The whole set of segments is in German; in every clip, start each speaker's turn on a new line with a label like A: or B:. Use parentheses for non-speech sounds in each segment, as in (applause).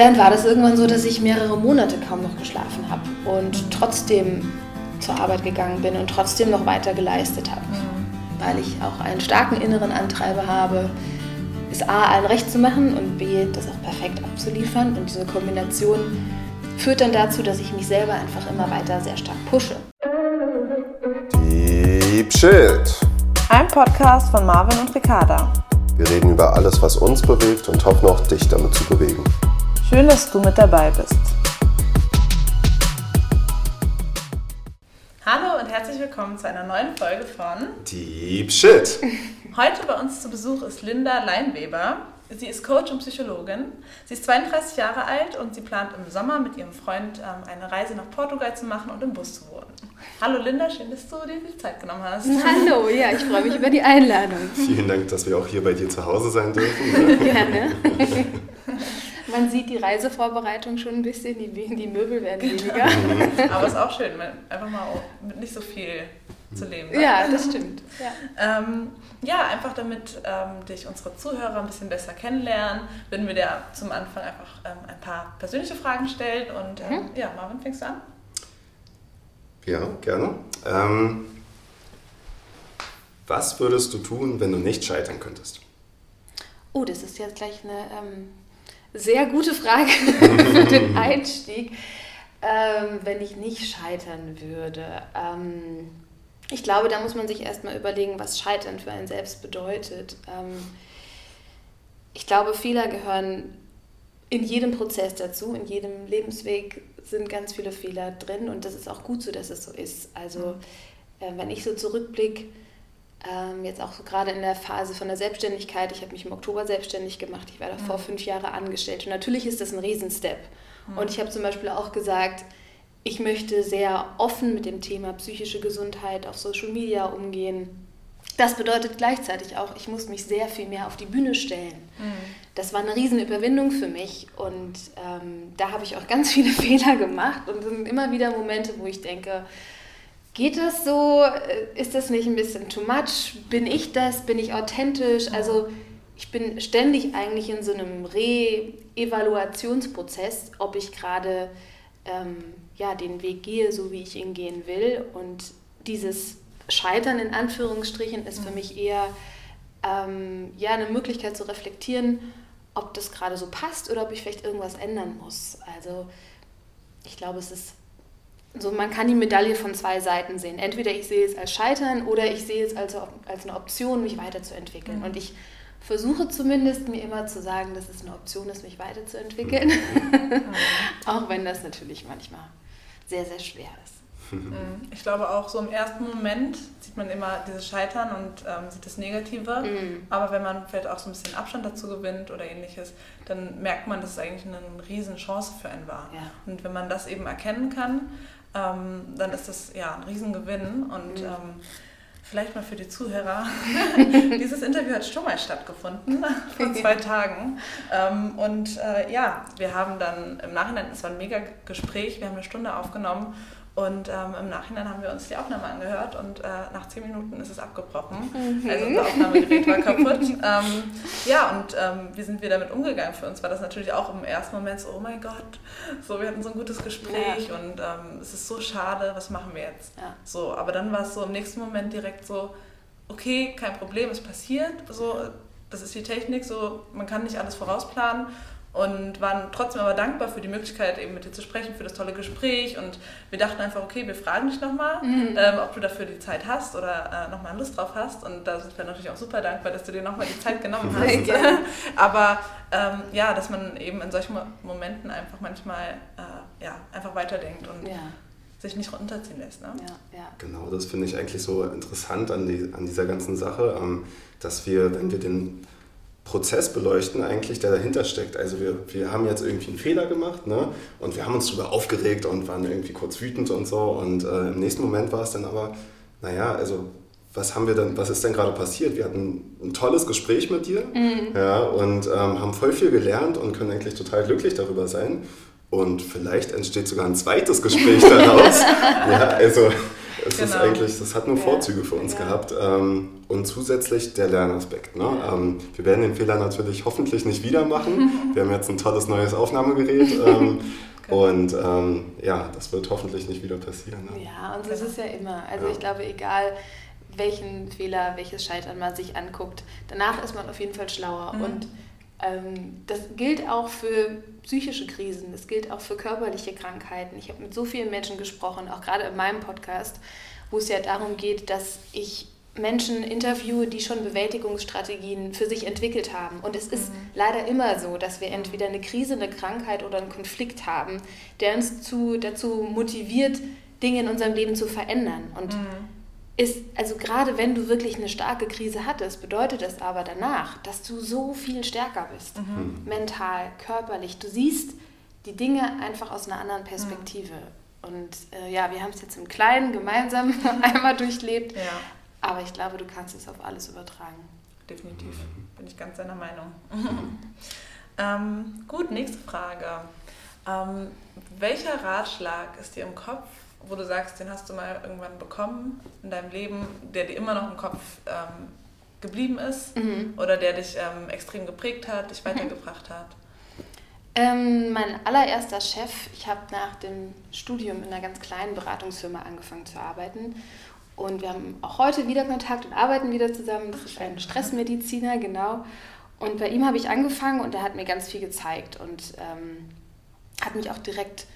A: dann war das irgendwann so, dass ich mehrere Monate kaum noch geschlafen habe und trotzdem zur Arbeit gegangen bin und trotzdem noch weiter geleistet habe, mhm. weil ich auch einen starken inneren Antreiber habe, es A, allen recht zu machen und B, das auch perfekt abzuliefern. Und diese Kombination führt dann dazu, dass ich mich selber einfach immer weiter sehr stark pushe.
B: Deep Shit.
C: Ein Podcast von Marvin und Ricarda.
B: Wir reden über alles, was uns bewegt und hoffen auch dich damit zu bewegen.
C: Schön, dass du mit dabei bist. Hallo und herzlich willkommen zu einer neuen Folge von
B: Deep Shit. (laughs)
C: Heute bei uns zu Besuch ist Linda Leinweber. Sie ist Coach und Psychologin. Sie ist 32 Jahre alt und sie plant im Sommer mit ihrem Freund ähm, eine Reise nach Portugal zu machen und im Bus zu wohnen. Hallo Linda, schön, dass du dir viel Zeit genommen hast. (laughs)
A: Hallo, ja, ich freue mich über die Einladung.
B: Vielen Dank, dass wir auch hier bei dir zu Hause sein dürfen. (laughs)
A: Gerne. Man sieht die Reisevorbereitung schon ein bisschen, die, die Möbel werden genau.
C: weniger. (laughs) Aber es ist auch schön, einfach mal mit nicht so viel zu leben.
A: Ne? Ja, das stimmt.
C: Ja, ähm, ja einfach damit ähm, dich unsere Zuhörer ein bisschen besser kennenlernen, würden wir dir zum Anfang einfach ähm, ein paar persönliche Fragen stellen. Und ähm, mhm. ja, Marvin, fängst du an?
B: Ja, gerne. Ähm, was würdest du tun, wenn du nicht scheitern könntest?
A: Oh, das ist jetzt gleich eine ähm, sehr gute Frage (laughs) für den (laughs) Einstieg. Ähm, wenn ich nicht scheitern würde. Ähm, ich glaube, da muss man sich erstmal überlegen, was Scheitern für einen selbst bedeutet. Ähm, ich glaube, Fehler gehören in jedem Prozess dazu, in jedem Lebensweg sind ganz viele Fehler drin und das ist auch gut so, dass es so ist. Also äh, wenn ich so zurückblicke, ähm, jetzt auch so gerade in der Phase von der Selbstständigkeit, ich habe mich im Oktober selbstständig gemacht, ich war davor mhm. fünf Jahre angestellt und natürlich ist das ein Riesenstep. Mhm. Und ich habe zum Beispiel auch gesagt, ich möchte sehr offen mit dem Thema psychische Gesundheit auf Social Media umgehen. Das bedeutet gleichzeitig auch, ich muss mich sehr viel mehr auf die Bühne stellen. Mhm. Das war eine Riesenüberwindung für mich und ähm, da habe ich auch (laughs) ganz viele Fehler gemacht und es sind immer wieder Momente, wo ich denke, Geht das so? Ist das nicht ein bisschen too much? Bin ich das? Bin ich authentisch? Also ich bin ständig eigentlich in so einem Re-Evaluationsprozess, ob ich gerade ähm, ja, den Weg gehe, so wie ich ihn gehen will. Und dieses Scheitern in Anführungsstrichen ist für mich eher ähm, ja, eine Möglichkeit zu reflektieren, ob das gerade so passt oder ob ich vielleicht irgendwas ändern muss. Also ich glaube, es ist so, man kann die Medaille von zwei Seiten sehen. Entweder ich sehe es als Scheitern oder ich sehe es als, als eine Option, mich weiterzuentwickeln. Mhm. Und ich versuche zumindest mir immer zu sagen, dass es eine Option ist, mich weiterzuentwickeln. Mhm. (laughs) auch wenn das natürlich manchmal sehr, sehr schwer ist.
C: Mhm. Ich glaube auch so im ersten Moment sieht man immer dieses Scheitern und ähm, sieht das Negative. Mhm. Aber wenn man vielleicht auch so ein bisschen Abstand dazu gewinnt oder ähnliches, dann merkt man, dass es eigentlich eine riesen Chance für einen war.
A: Ja.
C: Und wenn man das eben erkennen kann, ähm, dann ist das ja ein Riesengewinn. Und mhm. ähm, vielleicht mal für die Zuhörer, (laughs) dieses Interview hat schon mal stattgefunden, (laughs) vor zwei Tagen. Ähm, und äh, ja, wir haben dann im Nachhinein, es war ein mega Gespräch, wir haben eine Stunde aufgenommen und ähm, im Nachhinein haben wir uns die Aufnahme angehört und äh, nach zehn Minuten ist es abgebrochen. Mhm. Also unser Aufnahmegerät war kaputt. (laughs) ähm, ja, und ähm, wie sind wir damit umgegangen? Für uns war das natürlich auch im ersten Moment so, oh mein Gott, so, wir hatten so ein gutes Gespräch ja. und ähm, es ist so schade, was machen wir jetzt?
A: Ja.
C: So, aber dann war es so im nächsten Moment direkt so, okay, kein Problem, es passiert. So, das ist die Technik, so, man kann nicht alles vorausplanen und waren trotzdem aber dankbar für die Möglichkeit, eben mit dir zu sprechen, für das tolle Gespräch. Und wir dachten einfach, okay, wir fragen dich nochmal, mhm. ähm, ob du dafür die Zeit hast oder äh, nochmal Lust drauf hast. Und da sind wir natürlich auch super dankbar, dass du dir nochmal die Zeit genommen (laughs) hast. (laughs) aber ähm, ja, dass man eben in solchen Momenten einfach manchmal äh, ja, einfach weiterdenkt und ja. sich nicht runterziehen lässt. Ne?
A: Ja, ja.
B: Genau, das finde ich eigentlich so interessant an, die, an dieser ganzen Sache, ähm, dass wir, wenn wir den Prozess beleuchten eigentlich, der dahinter steckt. Also wir, wir haben jetzt irgendwie einen Fehler gemacht ne? und wir haben uns darüber aufgeregt und waren irgendwie kurz wütend und so und äh, im nächsten Moment war es dann aber, naja, also was haben wir denn, was ist denn gerade passiert? Wir hatten ein tolles Gespräch mit dir mhm. ja, und ähm, haben voll viel gelernt und können eigentlich total glücklich darüber sein. Und vielleicht entsteht sogar ein zweites Gespräch daraus. (laughs) ja, also Es genau. ist eigentlich, das hat nur Vorzüge für uns ja. gehabt. Ähm, und zusätzlich der Lernaspekt. Ne? Ja. Ähm, wir werden den Fehler natürlich hoffentlich nicht wieder machen. (laughs) wir haben jetzt ein tolles neues Aufnahmegerät. Ähm, (laughs) genau. Und ähm, ja, das wird hoffentlich nicht wieder passieren.
A: Ne? Ja, und das ist ja immer. Also ja. ich glaube, egal welchen Fehler, welches Scheitern man sich anguckt, danach ist man auf jeden Fall schlauer. Mhm. Und das gilt auch für psychische Krisen, das gilt auch für körperliche Krankheiten. Ich habe mit so vielen Menschen gesprochen, auch gerade in meinem Podcast, wo es ja darum geht, dass ich Menschen interviewe, die schon Bewältigungsstrategien für sich entwickelt haben. Und es ist mhm. leider immer so, dass wir entweder eine Krise, eine Krankheit oder einen Konflikt haben, der uns zu, dazu motiviert, Dinge in unserem Leben zu verändern. Und mhm ist, also gerade wenn du wirklich eine starke Krise hattest, bedeutet es aber danach, dass du so viel stärker bist. Mhm. mhm. Mental, körperlich. Du siehst die Dinge einfach aus einer anderen Perspektive. Mhm. Und äh, ja, wir haben es jetzt im Kleinen gemeinsam (laughs) einmal durchlebt. Ja. Aber ich glaube, du kannst es auf alles übertragen.
C: Definitiv. Bin ich ganz deiner Meinung. (laughs) ähm, gut, nächste Frage. Ähm, welcher Ratschlag ist dir im Kopf wo du sagst, den hast du mal irgendwann bekommen in deinem Leben, der dir immer noch im Kopf ähm, geblieben ist mhm. oder der dich ähm, extrem geprägt hat, dich mhm. weitergebracht hat?
A: Ähm, mein allererster Chef, ich habe nach dem Studium in einer ganz kleinen Beratungsfirma angefangen zu arbeiten. Und wir haben auch heute wieder Kontakt und arbeiten wieder zusammen. Das ist ein Stressmediziner, genau. Und bei ihm habe ich angefangen und er hat mir ganz viel gezeigt und ähm, hat mich auch direkt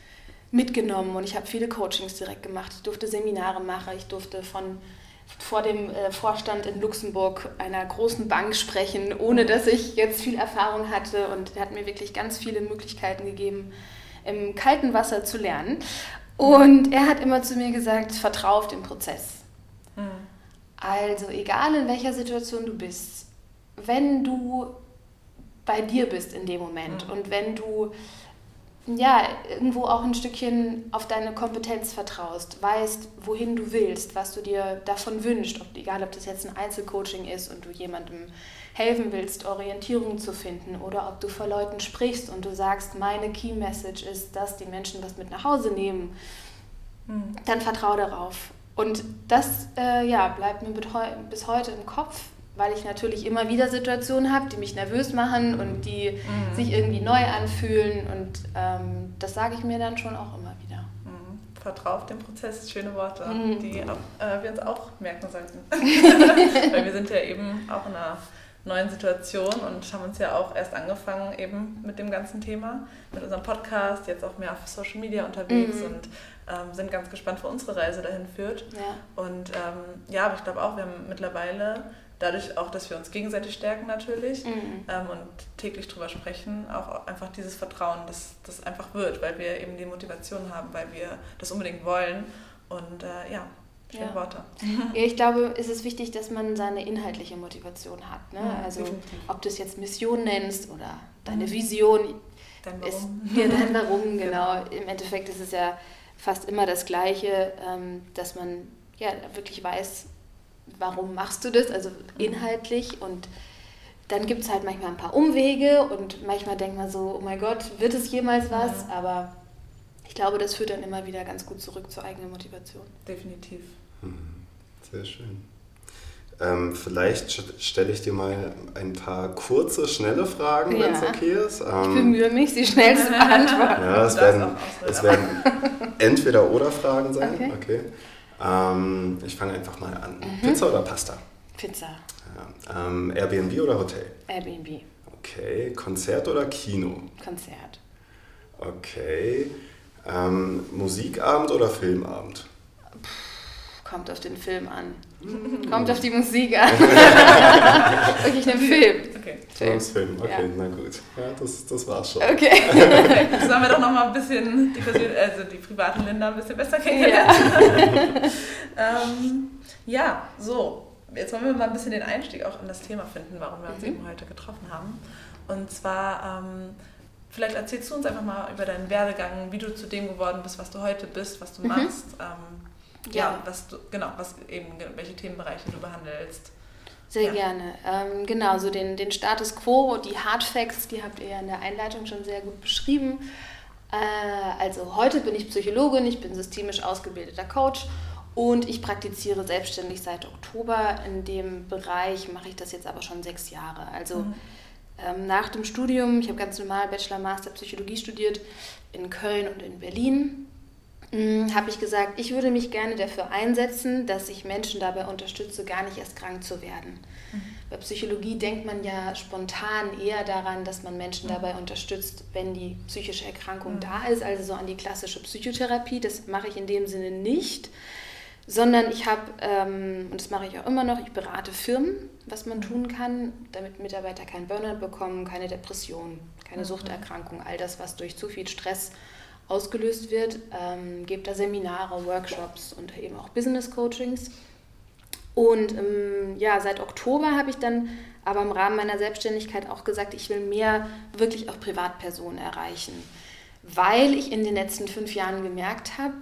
A: mitgenommen und ich habe viele Coachings direkt gemacht. Ich durfte Seminare machen, ich durfte von vor dem äh, Vorstand in Luxemburg einer großen Bank sprechen, ohne dass ich jetzt viel Erfahrung hatte und er hat mir wirklich ganz viele Möglichkeiten gegeben, im kalten Wasser zu lernen. Und er hat immer zu mir gesagt, vertrau auf den Prozess. Mhm. Also egal in welcher Situation du bist, wenn du bei dir bist in dem Moment mhm. und wenn du ja, irgendwo auch ein Stückchen auf deine Kompetenz vertraust, weißt, wohin du willst, was du dir davon wünschst, ob, egal ob das jetzt ein Einzelcoaching ist und du jemandem helfen willst, Orientierung zu finden oder ob du vor Leuten sprichst und du sagst, meine Key Message ist, dass die Menschen was mit nach Hause nehmen, mhm. dann vertraue darauf. Und das äh, ja, bleibt mir bis heute im Kopf, weil ich natürlich immer wieder Situationen habe, die mich nervös machen und die mhm. sich irgendwie neu anfühlen. Und ähm, das sage ich mir dann schon auch immer wieder.
C: Mhm. Vertrau auf den Prozess, schöne Worte, mhm. die äh, wir uns auch merken sollten. (laughs) weil wir sind ja eben auch in einer neuen Situation und haben uns ja auch erst angefangen eben mit dem ganzen Thema, mit unserem Podcast, jetzt auch mehr auf Social Media unterwegs mhm. und ähm, sind ganz gespannt, wo unsere Reise dahin führt. Ja. Und ähm, ja, aber ich glaube auch, wir haben mittlerweile dadurch auch, dass wir uns gegenseitig stärken natürlich mhm. ähm, und täglich drüber sprechen, auch einfach dieses Vertrauen, dass das einfach wird, weil wir eben die Motivation haben, weil wir das unbedingt wollen. Und äh, ja, schöne ja. Worte.
A: Ja, ich glaube, es ist wichtig, dass man seine inhaltliche Motivation hat. Ne? Ja, also definitiv. ob du es jetzt Mission nennst oder deine mhm. Vision.
C: Dein Warum.
A: Ist, (laughs) ja, dein Warum, (laughs) genau. genau. Im Endeffekt ist es ja fast immer das Gleiche, ähm, dass man ja wirklich weiß, warum machst du das, also inhaltlich und dann gibt es halt manchmal ein paar Umwege und manchmal denkt man so, oh mein Gott, wird es jemals was? Ja. Aber ich glaube, das führt dann immer wieder ganz gut zurück zur eigenen Motivation.
C: Definitiv.
B: Mhm. Sehr schön. Ähm, vielleicht stelle ich dir mal ein paar kurze, schnelle Fragen, ja. wenn es okay ist. Ähm,
A: ich bemühe mich, sie schnell zu (laughs) beantworten.
B: Ja, es werden, es werden entweder oder Fragen sein. Okay. okay. Ähm, ich fange einfach mal an. Mhm. Pizza oder Pasta?
A: Pizza.
B: Ja. Ähm, Airbnb oder Hotel?
A: Airbnb.
B: Okay. Konzert oder Kino?
A: Konzert.
B: Okay. Ähm, Musikabend oder Filmabend?
A: kommt auf den Film an. Mm. (laughs) Kommt auf die Musik an. (laughs) okay, ich nehme Film.
B: Okay. Film. Film, okay, ja. na gut. Ja, das, das war's schon.
A: Okay. (laughs)
C: Jetzt haben wir doch noch mal ein bisschen die, also die privaten Länder ein bisschen besser kennengelernt. Ja. ähm, ja, so. Jetzt wollen wir mal ein bisschen den Einstieg auch in das Thema finden, warum wir uns mhm. eben heute getroffen haben. Und zwar, ähm, vielleicht erzählst du uns einfach mal über deinen Werdegang, wie du zu dem geworden bist, was du heute bist, was du mhm. machst. Ähm, ja, ja, was du, genau, was eben, welche Themenbereiche du behandelst.
A: Sehr ja. gerne. Ähm, genau, so den, den Status quo, die Hard Facts, die habt ihr ja in der Einleitung schon sehr gut beschrieben. Äh, also heute bin ich Psychologin, ich bin systemisch ausgebildeter Coach Und ich praktiziere selbstständig seit Oktober. In dem Bereich mache ich das jetzt aber schon sechs Jahre. Also mhm. ähm, nach dem Studium, ich habe ganz normal Bachelor, Master Psychologie studiert in Köln und in Berlin, habe ich gesagt, ich würde mich gerne dafür einsetzen, dass ich Menschen dabei unterstütze, gar nicht erst krank zu werden. Mhm. Bei Psychologie denkt man ja spontan eher daran, dass man Menschen mhm. dabei unterstützt, wenn die psychische Erkrankung mhm. da ist, also so an die klassische Psychotherapie. Das mache ich in dem Sinne nicht, sondern ich habe, ähm, und das mache ich auch immer noch, ich berate Firmen, was man mhm. tun kann, damit Mitarbeiter keinen Burnout bekommen, keine Depression, keine mhm. Suchterkrankung, all das, was durch zu viel Stress ausgelöst wird, ähm, gebe da Seminare, Workshops und eben auch Business Coachings. Und ähm, ja, seit Oktober habe ich dann aber im Rahmen meiner Selbstständigkeit auch gesagt, ich will mehr wirklich auch Privatpersonen erreichen, weil ich in den letzten fünf Jahren gemerkt habe,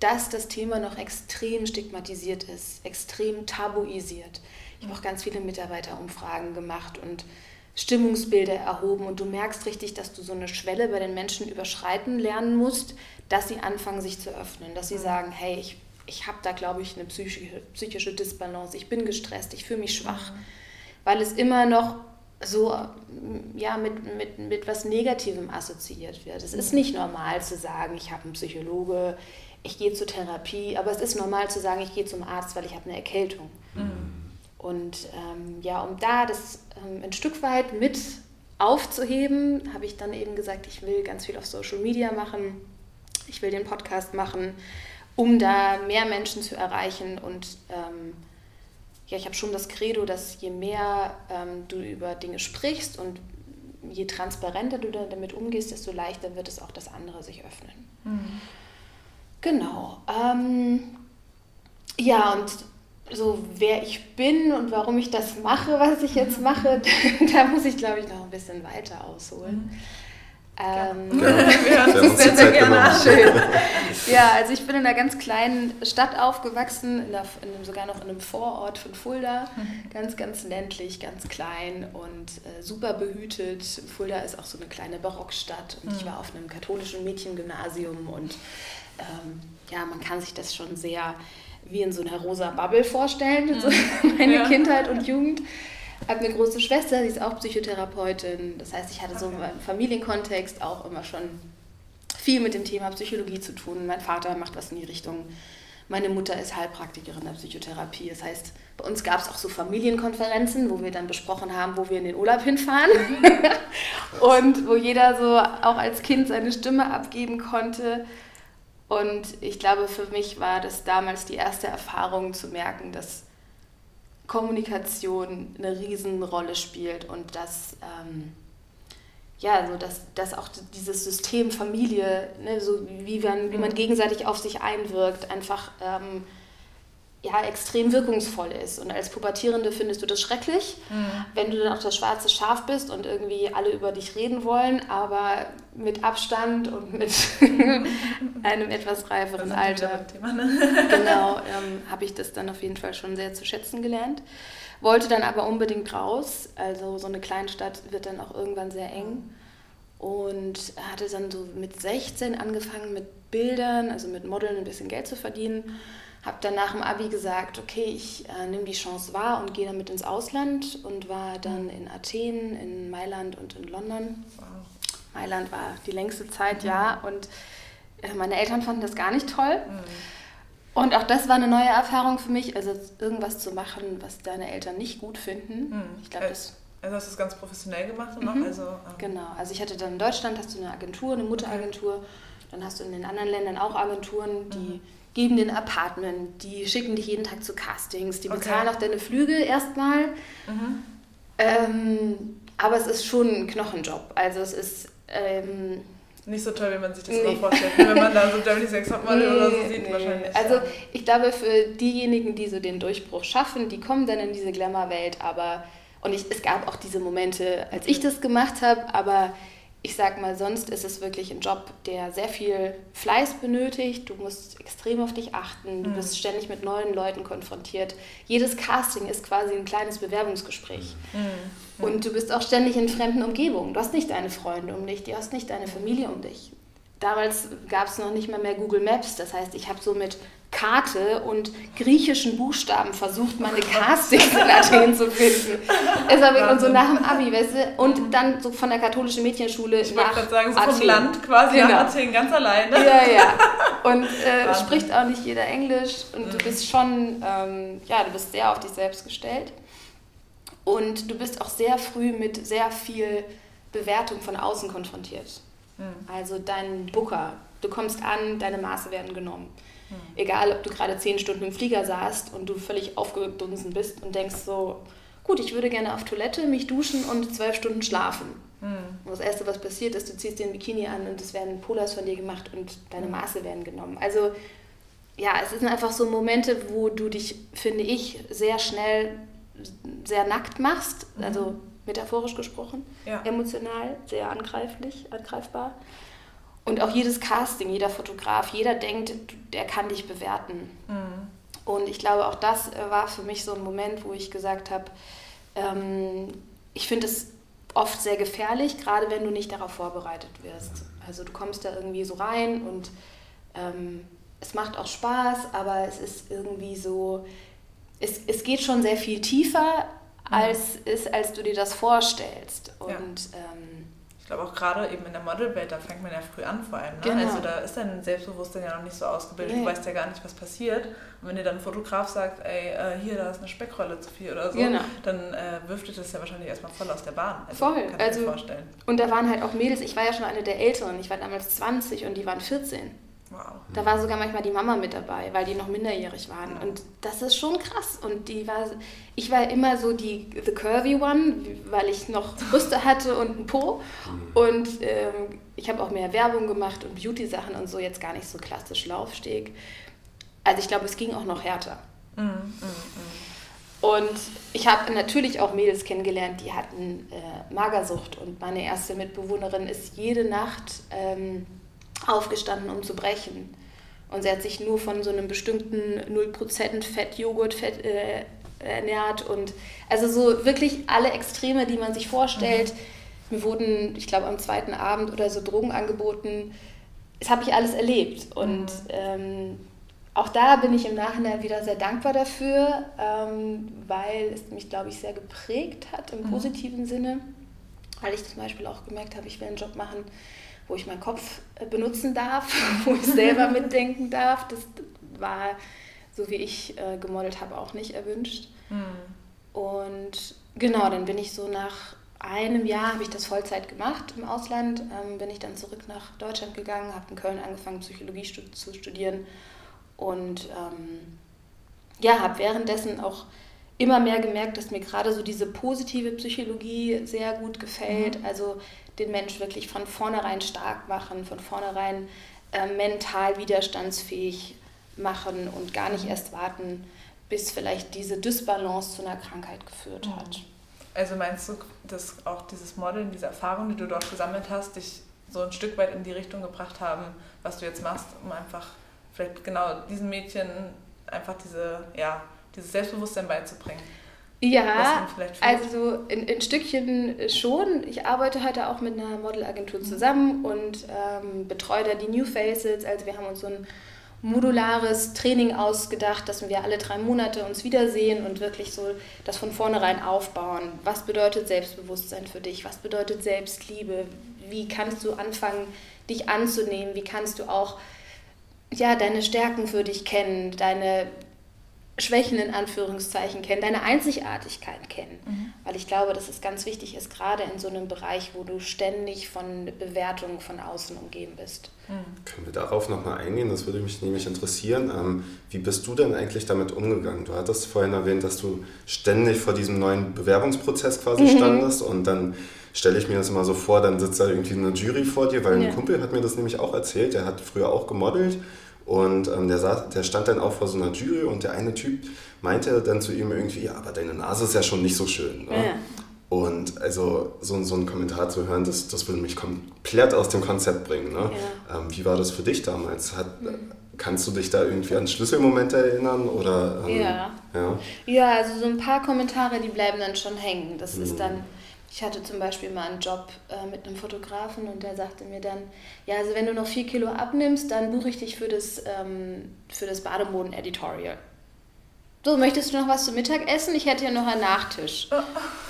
A: dass das Thema noch extrem stigmatisiert ist, extrem tabuisiert. Ich habe auch ganz viele Mitarbeiterumfragen gemacht und Stimmungsbilder erhoben und du merkst richtig, dass du so eine Schwelle bei den Menschen überschreiten lernen musst, dass sie anfangen, sich zu öffnen, dass sie mhm. sagen, hey, ich, ich habe da, glaube ich, eine psychische, psychische Disbalance, ich bin gestresst, ich fühle mich schwach, mhm. weil es immer noch so ja, mit, mit, mit was Negativem assoziiert wird. Es mhm. ist nicht normal zu sagen, ich habe einen Psychologe, ich gehe zur Therapie, aber es ist normal zu sagen, ich gehe zum Arzt, weil ich habe eine Erkältung. Mhm. Und ähm, ja, um da das ähm, ein Stück weit mit aufzuheben, habe ich dann eben gesagt, ich will ganz viel auf Social Media machen, ich will den Podcast machen, um da mehr Menschen zu erreichen. Und ähm, ja, ich habe schon das Credo, dass je mehr ähm, du über Dinge sprichst und je transparenter du damit umgehst, desto leichter wird es auch, dass andere sich öffnen. Mhm. Genau. Ähm, ja, und so wer ich bin und warum ich das mache, was ich jetzt mache, (laughs) da muss ich, glaube ich, noch ein bisschen weiter ausholen. Ähm, (laughs) ja. Wir hören uns sehr, sehr gerne an. Schön. (laughs) Ja, also ich bin in einer ganz kleinen Stadt aufgewachsen, in einer, in einem, sogar noch in einem Vorort von Fulda. Mhm. Ganz, ganz ländlich, ganz klein und äh, super behütet. Fulda ist auch so eine kleine Barockstadt und mhm. ich war auf einem katholischen Mädchengymnasium und ähm, ja, man kann sich das schon sehr wie in so einer rosa Bubble vorstellen, so mhm. (laughs) meine ja. Kindheit und Jugend. Ich habe eine große Schwester, die ist auch Psychotherapeutin. Das heißt, ich hatte so im Familienkontext auch immer schon viel mit dem Thema Psychologie zu tun. Mein Vater macht was in die Richtung. Meine Mutter ist Heilpraktikerin der Psychotherapie. Das heißt, bei uns gab es auch so Familienkonferenzen, wo wir dann besprochen haben, wo wir in den Urlaub hinfahren. (laughs) und wo jeder so auch als Kind seine Stimme abgeben konnte. Und ich glaube, für mich war das damals die erste Erfahrung zu merken, dass Kommunikation eine Riesenrolle spielt und dass, ähm, ja, so dass, dass auch dieses System Familie, ne, so wie man, wie man mhm. gegenseitig auf sich einwirkt, einfach ähm, ja, extrem wirkungsvoll ist. Und als Pubertierende findest du das schrecklich, mhm. wenn du dann auch das schwarze Schaf bist und irgendwie alle über dich reden wollen, aber mit Abstand und mit (laughs) einem etwas reiferen Alter. Thema, ne? genau, (laughs) ähm, habe ich das dann auf jeden Fall schon sehr zu schätzen gelernt. Wollte dann aber unbedingt raus. Also so eine Kleinstadt wird dann auch irgendwann sehr eng. Und hatte dann so mit 16 angefangen mit Bildern, also mit Modeln ein bisschen Geld zu verdienen habe dann nach dem Abi gesagt, okay, ich äh, nehme die Chance wahr und gehe damit ins Ausland und war dann in Athen, in Mailand und in London. Wow. Mailand war die längste Zeit, mhm. ja, und äh, meine Eltern fanden das gar nicht toll. Mhm. Und auch das war eine neue Erfahrung für mich, also irgendwas zu machen, was deine Eltern nicht gut finden. Mhm. Ich glaube, das
C: also hast du es ganz professionell gemacht noch? Mhm. Also, ähm
A: genau, also ich hatte dann in Deutschland hast du eine Agentur, eine Mutteragentur, dann hast du in den anderen Ländern auch Agenturen, die mhm geben dir ein Apartment, die schicken dich jeden Tag zu Castings, die bezahlen okay. auch deine Flüge erstmal. Mhm. Ähm, aber es ist schon ein Knochenjob. Also es ist... Ähm,
C: nicht so toll, wie man sich das nee. vorstellt, wenn man da so (laughs) Germany Sex Topmodel nee, oder so sieht nee. wahrscheinlich.
A: Also ich glaube, für diejenigen, die so den Durchbruch schaffen, die kommen dann in diese Glamour-Welt, aber und ich, es gab auch diese Momente, als ich das gemacht habe, aber ich sag mal, sonst ist es wirklich ein Job, der sehr viel Fleiß benötigt. Du musst extrem auf dich achten. Du mhm. bist ständig mit neuen Leuten konfrontiert. Jedes Casting ist quasi ein kleines Bewerbungsgespräch. Mhm. Und du bist auch ständig in fremden Umgebungen. Du hast nicht deine Freunde um dich, du hast nicht deine Familie um dich. Damals gab es noch nicht mal mehr Google Maps. Das heißt, ich habe so mit Karte und griechischen Buchstaben versucht, meine Castings (laughs) in Athen zu finden. Es war wirklich so nach dem Abi, weißt du? Und dann so von der katholischen Mädchenschule
C: ich
A: nach
C: gerade sagen, so
A: Athen.
C: vom Land quasi
A: Genau.
C: nach Athen ganz alleine.
A: Ja, ja. Und äh, (laughs) spricht auch nicht jeder Englisch und du bist schon, ähm, ja, du bist sehr auf dich selbst gestellt. Und du bist auch sehr früh mit sehr viel Bewertung von außen konfrontiert. Also dein Booker, du kommst an, deine Maße werden genommen. Egal, ob du gerade zehn Stunden im Flieger saßt und du völlig aufgedunsen bist und denkst so, gut, ich würde gerne auf Toilette, mich duschen und zwölf Stunden schlafen. Und das Erste, was passiert, ist, du ziehst den Bikini an und es werden Polars von dir gemacht und deine Maße werden genommen. Also ja, es sind einfach so Momente, wo du dich, finde ich, sehr schnell sehr nackt machst, also metaphorisch gesprochen,
C: Ja.
A: emotional, sehr angreiflich, angreifbar. Und auch jedes Casting, jeder Fotograf, jeder denkt, der kann dich bewerten. Und ich glaube, auch das äh, war für mich so ein Moment, wo ich gesagt habe, ähm, ich finde es oft sehr gefährlich, gerade wenn du nicht darauf vorbereitet wirst. Also du kommst da irgendwie so rein und ähm, es macht auch Spaß, aber es ist irgendwie so, es, es geht schon sehr viel tiefer, als, ist, als du dir das vorstellst. Und
C: Ja.
A: ähm,
C: Ich glaube auch gerade eben in der Modelwelt, da fängt man ja früh an vor allem. Ne?
A: Genau.
C: Also da ist dein Selbstbewusstsein ja noch nicht so ausgebildet.
A: Nee.
C: Du weißt ja gar nicht, was passiert. Und wenn dir dann ein Fotograf sagt, ey, äh, hier, da ist eine Speckrolle zu viel oder so,
A: Genau.
C: dann äh, wirft dir das ja wahrscheinlich erstmal voll aus der Bahn.
A: Voll.
C: Kann ich
A: Also-
C: mir vorstellen.
A: und da waren halt auch Mädels, ich war ja schon eine der Älteren, ich war damals 20 und die waren 14.
C: Wow.
A: Da war sogar manchmal die Mama mit dabei, weil die noch minderjährig waren. Und das ist schon krass. Und die war, ich war immer so die the curvy one, weil ich noch (laughs) Brüste hatte und einen Po. Und ähm, ich habe auch mehr Werbung gemacht und Beauty-Sachen und so, jetzt gar nicht so klassisch Laufsteg. Also ich glaube, es ging auch noch härter. Und ich habe natürlich auch Mädels kennengelernt, die hatten äh, Magersucht. Und meine erste Mitbewohnerin ist jede Nacht ähm, aufgestanden, um zu brechen. Und sie hat sich nur von so einem bestimmten 0% Fett-Joghurt Fett, äh, ernährt. Und also so wirklich alle Extreme, die man sich vorstellt. Mir wurden, ich glaube, am zweiten Abend oder so Drogen angeboten. Das habe ich alles erlebt. Und ähm, auch da bin ich im Nachhinein wieder sehr dankbar dafür, ähm, weil es mich, glaube ich, sehr geprägt hat im positiven Sinne. Weil ich zum Beispiel auch gemerkt habe, ich will einen Job machen, wo ich meinen Kopf äh, benutzen darf, (laughs) wo ich selber (laughs) mitdenken darf. Das war, so wie ich äh, gemodelt habe, auch nicht erwünscht. Und genau, dann bin ich so nach einem Jahr, habe ich das Vollzeit gemacht im Ausland, ähm, bin ich dann zurück nach Deutschland gegangen, habe in Köln angefangen, Psychologie stu zu studieren und ähm, ja, habe währenddessen auch immer mehr gemerkt, dass mir gerade so diese positive Psychologie sehr gut gefällt. Also den Mensch wirklich von vornherein stark machen, von vornherein äh, mental widerstandsfähig machen und gar nicht erst warten, bis vielleicht diese Dysbalance zu einer Krankheit geführt hat.
C: Also meinst du, dass auch dieses Modeln, diese Erfahrung, die du dort gesammelt hast, dich so ein Stück weit in die Richtung gebracht haben, was du jetzt machst, um einfach vielleicht genau diesen Mädchen einfach diese, ja, dieses Selbstbewusstsein beizubringen?
A: Ja, also in, in Stückchen schon. Ich arbeite heute auch mit einer Modelagentur zusammen und ähm, betreue da die New Faces. Also wir haben uns so ein modulares Training ausgedacht, dass wir alle drei Monate uns wiedersehen und wirklich so das von vornherein aufbauen. Was bedeutet Selbstbewusstsein für dich? Was bedeutet Selbstliebe? Wie kannst du anfangen, dich anzunehmen? Wie kannst du auch ja, deine Stärken für dich kennen, deine Schwächen in Anführungszeichen kennen, deine Einzigartigkeit kennen. Weil ich glaube, dass es ganz wichtig ist, gerade in so einem Bereich, wo du ständig von Bewertungen von außen umgeben bist.
B: Können wir darauf nochmal eingehen? Das würde mich nämlich interessieren. Ähm, wie bist du denn eigentlich damit umgegangen? Du hattest vorhin erwähnt, dass du ständig vor diesem neuen Bewerbungsprozess quasi standest und dann stelle ich mir das immer so vor, dann sitzt da irgendwie eine Jury vor dir, weil
A: Ja.
B: ein Kumpel hat mir das nämlich auch erzählt, der hat früher auch gemodelt und ähm, der, saß, der stand dann auch vor so einer Jury und der eine Typ meinte dann zu ihm irgendwie, ja, aber deine Nase ist ja schon nicht so schön. Ne?
A: Ja.
B: Und also so, so einen Kommentar zu hören, das, das würde mich komplett aus dem Konzept bringen. Ne? Ähm, wie war das für dich damals? Hat, kannst du dich da irgendwie an Schlüsselmomente erinnern? Oder, ähm,
A: Ja.
B: ja.
A: Ja, also so ein paar Kommentare, die bleiben dann schon hängen. Das ist dann, Ich hatte zum Beispiel mal einen Job äh, mit einem Fotografen und der sagte mir dann, ja, also wenn du noch vier Kilo abnimmst, dann buche ich dich für das, ähm, für das Bademoden-Editorial. So, möchtest du noch was zum Mittagessen? Ich hätte ja noch einen Nachtisch.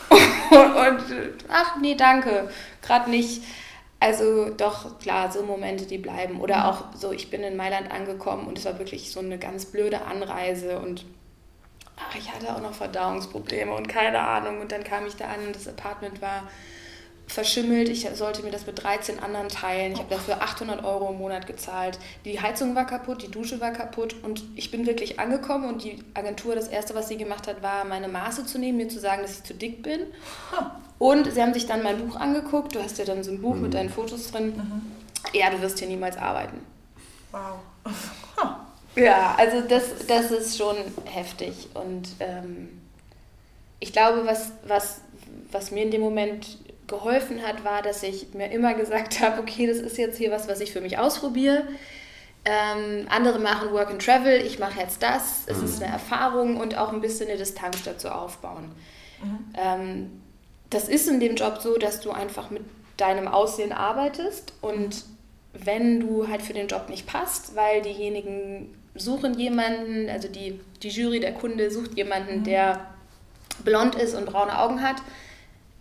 A: und, (laughs) und, ach nee, danke, gerade nicht. Also doch, klar, so Momente, die bleiben. Oder mhm. auch so, ich bin in Mailand angekommen und es war wirklich so eine ganz blöde Anreise und ach, ich hatte auch noch Verdauungsprobleme und keine Ahnung. Und dann kam ich da an und das Apartment war verschimmelt. Ich sollte mir das mit 13 anderen teilen. Ich habe dafür 800 Euro im Monat gezahlt. Die Heizung war kaputt, die Dusche war kaputt und ich bin wirklich angekommen und die Agentur, das Erste, was sie gemacht hat, war, meine Maße zu nehmen, mir zu sagen, dass ich zu dick bin. Und sie haben sich dann mein Buch angeguckt. Du hast ja dann so ein Buch mhm. mit deinen Fotos drin. Mhm. Ja, du wirst hier niemals arbeiten. Wow. (laughs) Ja, also das, das ist schon heftig. Und ähm, ich glaube, was, was, was mir in dem Moment geholfen hat, war, dass ich mir immer gesagt habe, okay, das ist jetzt hier was, was ich für mich ausprobiere. Ähm, andere machen Work and Travel, ich mache jetzt das. Es mhm. ist eine Erfahrung und auch ein bisschen eine Distanz dazu aufbauen. Mhm. Ähm, das ist in dem Job so, dass du einfach mit deinem Aussehen arbeitest und wenn du halt für den Job nicht passt, weil diejenigen suchen jemanden, also die, die Jury, der Kunde sucht jemanden, mhm. der blond ist und braune Augen hat.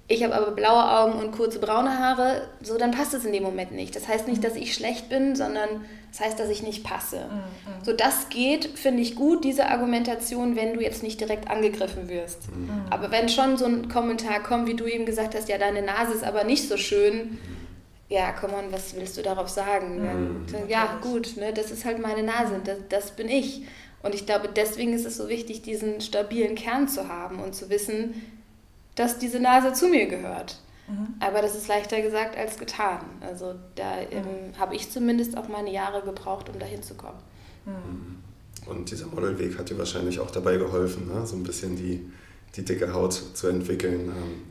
A: Ich habe aber blaue Augen und kurze braune Haare, so dann passt es in dem Moment nicht. Das heißt nicht, mhm. dass ich schlecht bin, sondern das heißt, dass ich nicht passe. Mhm. mhm. So das geht, finde ich gut, diese Argumentation, wenn du jetzt nicht direkt angegriffen wirst. Mhm. Aber wenn schon so ein Kommentar kommt, wie du eben gesagt hast, ja, deine Nase ist aber nicht so schön, ja, komm on, was willst du darauf sagen? Mhm. Ja, gut, ne, das ist halt meine Nase, das, das bin ich. Und ich glaube, deswegen ist es so wichtig, diesen stabilen Kern zu haben und zu wissen, dass diese Nase zu mir gehört. Mhm. Aber das ist leichter gesagt als getan. Also da ähm, mhm. habe ich zumindest auch meine Jahre gebraucht, um dahin zu kommen.
B: Mhm. Und dieser Modelweg hat dir wahrscheinlich auch dabei geholfen, ne? so ein bisschen die, die dicke Haut zu entwickeln. Ähm,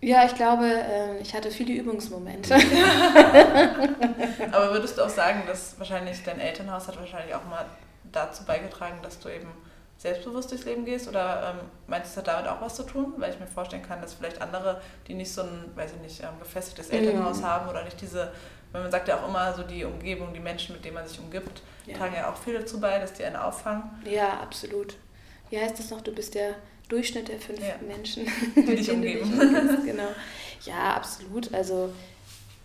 A: ja, ich glaube, ähm, ich hatte viele Übungsmomente.
C: Aber würdest du auch sagen, dass wahrscheinlich dein Elternhaus hat wahrscheinlich auch mal dazu beigetragen, dass du eben selbstbewusst durchs Leben gehst? Oder ähm, meinst du, es hat damit auch was zu tun? Weil ich mir vorstellen kann, dass vielleicht andere, die nicht so ein, weiß ich nicht, ähm, gefestigtes Elternhaus mhm. haben oder nicht diese, weil man sagt ja auch immer so die Umgebung, die Menschen, mit denen man sich umgibt, ja. tragen ja auch viel dazu bei, dass die einen auffangen.
A: Ja, absolut. Wie heißt das noch? Du bist der Durchschnitt der fünf ja. Menschen, die (laughs) dich umgeben. genau. Ja, absolut. Also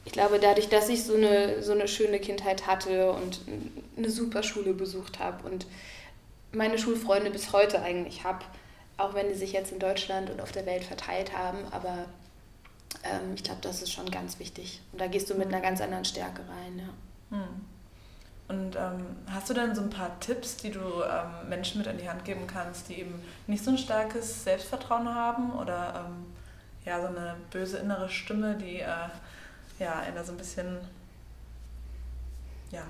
A: ich glaube, dadurch, dass ich so eine, so eine schöne Kindheit hatte und eine super Schule besucht habe und meine Schulfreunde bis heute eigentlich habe, auch wenn die sich jetzt in Deutschland und auf der Welt verteilt haben, aber ähm, ich glaube, das ist schon ganz wichtig. Und da gehst du mit einer ganz anderen Stärke rein. Ja. Hm.
C: Und ähm, hast du dann so ein paar Tipps, die du ähm, Menschen mit an die Hand geben kannst, die eben nicht so ein starkes Selbstvertrauen haben oder ähm, ja, so eine böse innere Stimme, die äh, ja, einer so ein bisschen ja,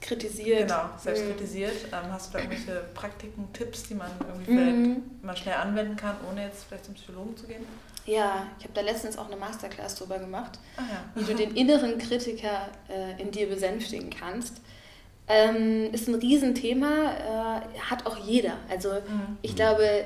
A: kritisiert.
C: Genau, selbst mhm. kritisiert. Ähm, hast du da irgendwelche Praktiken, Tipps, die man irgendwie vielleicht mhm. mal schnell anwenden kann, ohne jetzt vielleicht zum Psychologen zu gehen?
A: Ja, ich habe da letztens auch eine Masterclass drüber gemacht, ah, ja. wie du den inneren Kritiker äh, in dir besänftigen kannst. Ähm, ist ein Riesenthema, äh, hat auch jeder. Also mhm. ich glaube,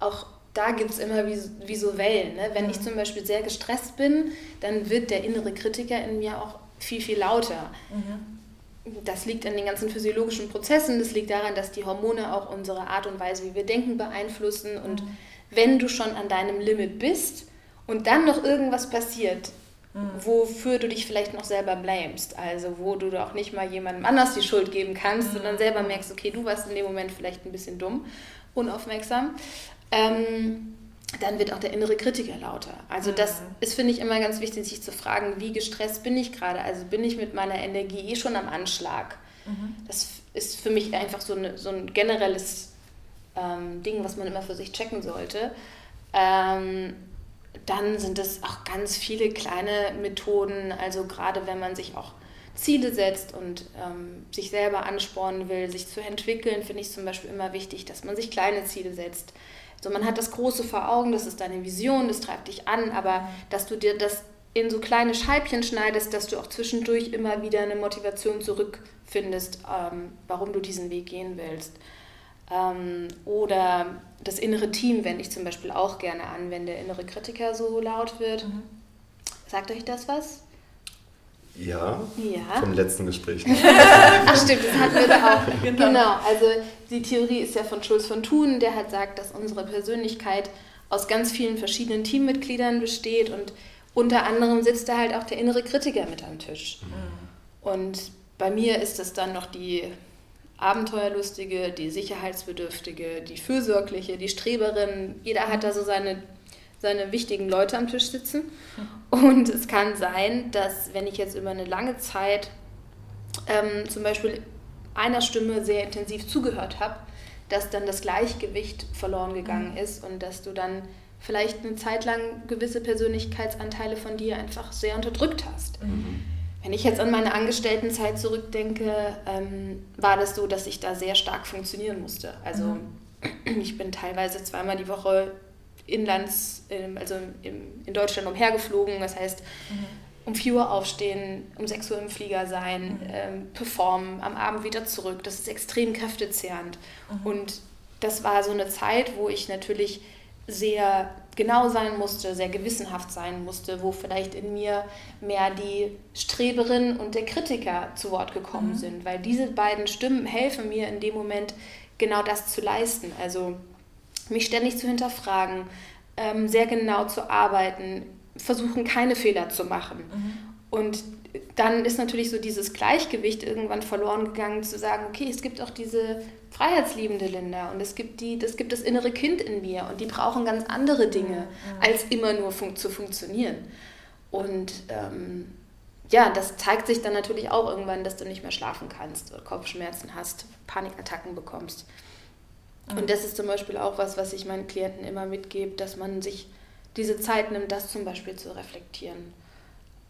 A: auch da gibt es immer wie, wie so Wellen. Ne? Wenn mhm. ich zum Beispiel sehr gestresst bin, dann wird der innere Kritiker in mir auch viel, viel lauter. Mhm. Das liegt an den ganzen physiologischen Prozessen, das liegt daran, dass die Hormone auch unsere Art und Weise, wie wir denken, beeinflussen. Und mhm. wenn du schon an deinem Limit bist und dann noch irgendwas passiert, Mhm. wofür du dich vielleicht noch selber blamest. Also wo du auch nicht mal jemandem anders die Schuld geben kannst, mhm. sondern selber merkst, okay, du warst in dem Moment vielleicht ein bisschen dumm, unaufmerksam. Ähm, dann wird auch der innere Kritiker lauter. Also das mhm. ist, finde ich, immer ganz wichtig, sich zu fragen, wie gestresst bin ich gerade? Also bin ich mit meiner Energie eh schon am Anschlag? Mhm. Das ist für mich einfach so, eine, so ein generelles ähm, Ding, was man immer für sich checken sollte. Ähm, dann sind es auch ganz viele kleine Methoden, also gerade wenn man sich auch Ziele setzt und ähm, sich selber anspornen will, sich zu entwickeln, finde ich zum Beispiel immer wichtig, dass man sich kleine Ziele setzt. So, man hat das Große vor Augen, das ist deine Vision, das treibt dich an, aber dass du dir das in so kleine Scheibchen schneidest, dass du auch zwischendurch immer wieder eine Motivation zurückfindest, ähm, warum du diesen Weg gehen willst. Ähm, oder das innere Team wende ich zum Beispiel auch gerne an, wenn der innere Kritiker so laut wird. Mhm. Sagt euch das was?
B: Ja,
A: ja.
B: vom letzten Gespräch. (laughs)
A: Stimmt, das hatten wir da auch. (laughs) Genau. genau. also die Theorie ist ja von Schulz von Thun, der hat sagt, dass unsere Persönlichkeit aus ganz vielen verschiedenen Teammitgliedern besteht und unter anderem sitzt da halt auch der innere Kritiker mit am Tisch. Mhm. Und bei mir ist das dann noch die Abenteuerlustige, die Sicherheitsbedürftige, die Fürsorgliche, die Streberin. Jeder hat da so seine, seine wichtigen Leute am Tisch sitzen. Und es kann sein, dass wenn ich jetzt über eine lange Zeit ähm, zum Beispiel einer Stimme sehr intensiv zugehört habe, dass dann das Gleichgewicht verloren gegangen mhm. ist und dass du dann vielleicht eine Zeit lang gewisse Persönlichkeitsanteile von dir einfach sehr unterdrückt hast. Mhm. Wenn ich jetzt an meine Angestelltenzeit zurückdenke, ähm, war das so, dass ich da sehr stark funktionieren musste. Also mhm. (clears throat) ich bin teilweise zweimal die Woche inlands, also in Deutschland umhergeflogen. Das heißt, mhm. um 4 Uhr aufstehen, um 6 Uhr im Flieger sein, mhm. ähm, performen, am Abend wieder zurück. Das ist extrem kräftezehrend. Mhm. Und das war so eine Zeit, wo ich natürlich sehr genau sein musste, sehr gewissenhaft sein musste, wo vielleicht in mir mehr die Streberin und der Kritiker zu Wort gekommen mhm. sind, weil diese beiden Stimmen helfen mir in dem Moment genau das zu leisten. Also mich ständig zu hinterfragen, ähm, sehr genau zu arbeiten, versuchen keine Fehler zu machen. Mhm. Und dann ist natürlich so dieses Gleichgewicht irgendwann verloren gegangen, zu sagen, okay, es gibt auch diese freiheitsliebende Linda und es gibt, die, es gibt das innere Kind in mir und die brauchen ganz andere Dinge, mhm. als immer nur fun zu funktionieren. Und ähm, ja, das zeigt sich dann natürlich auch irgendwann, dass du nicht mehr schlafen kannst, oder Kopfschmerzen hast, Panikattacken bekommst. Mhm. Und das ist zum Beispiel auch was, was ich meinen Klienten immer mitgebe, dass man sich diese Zeit nimmt, das zum Beispiel zu reflektieren.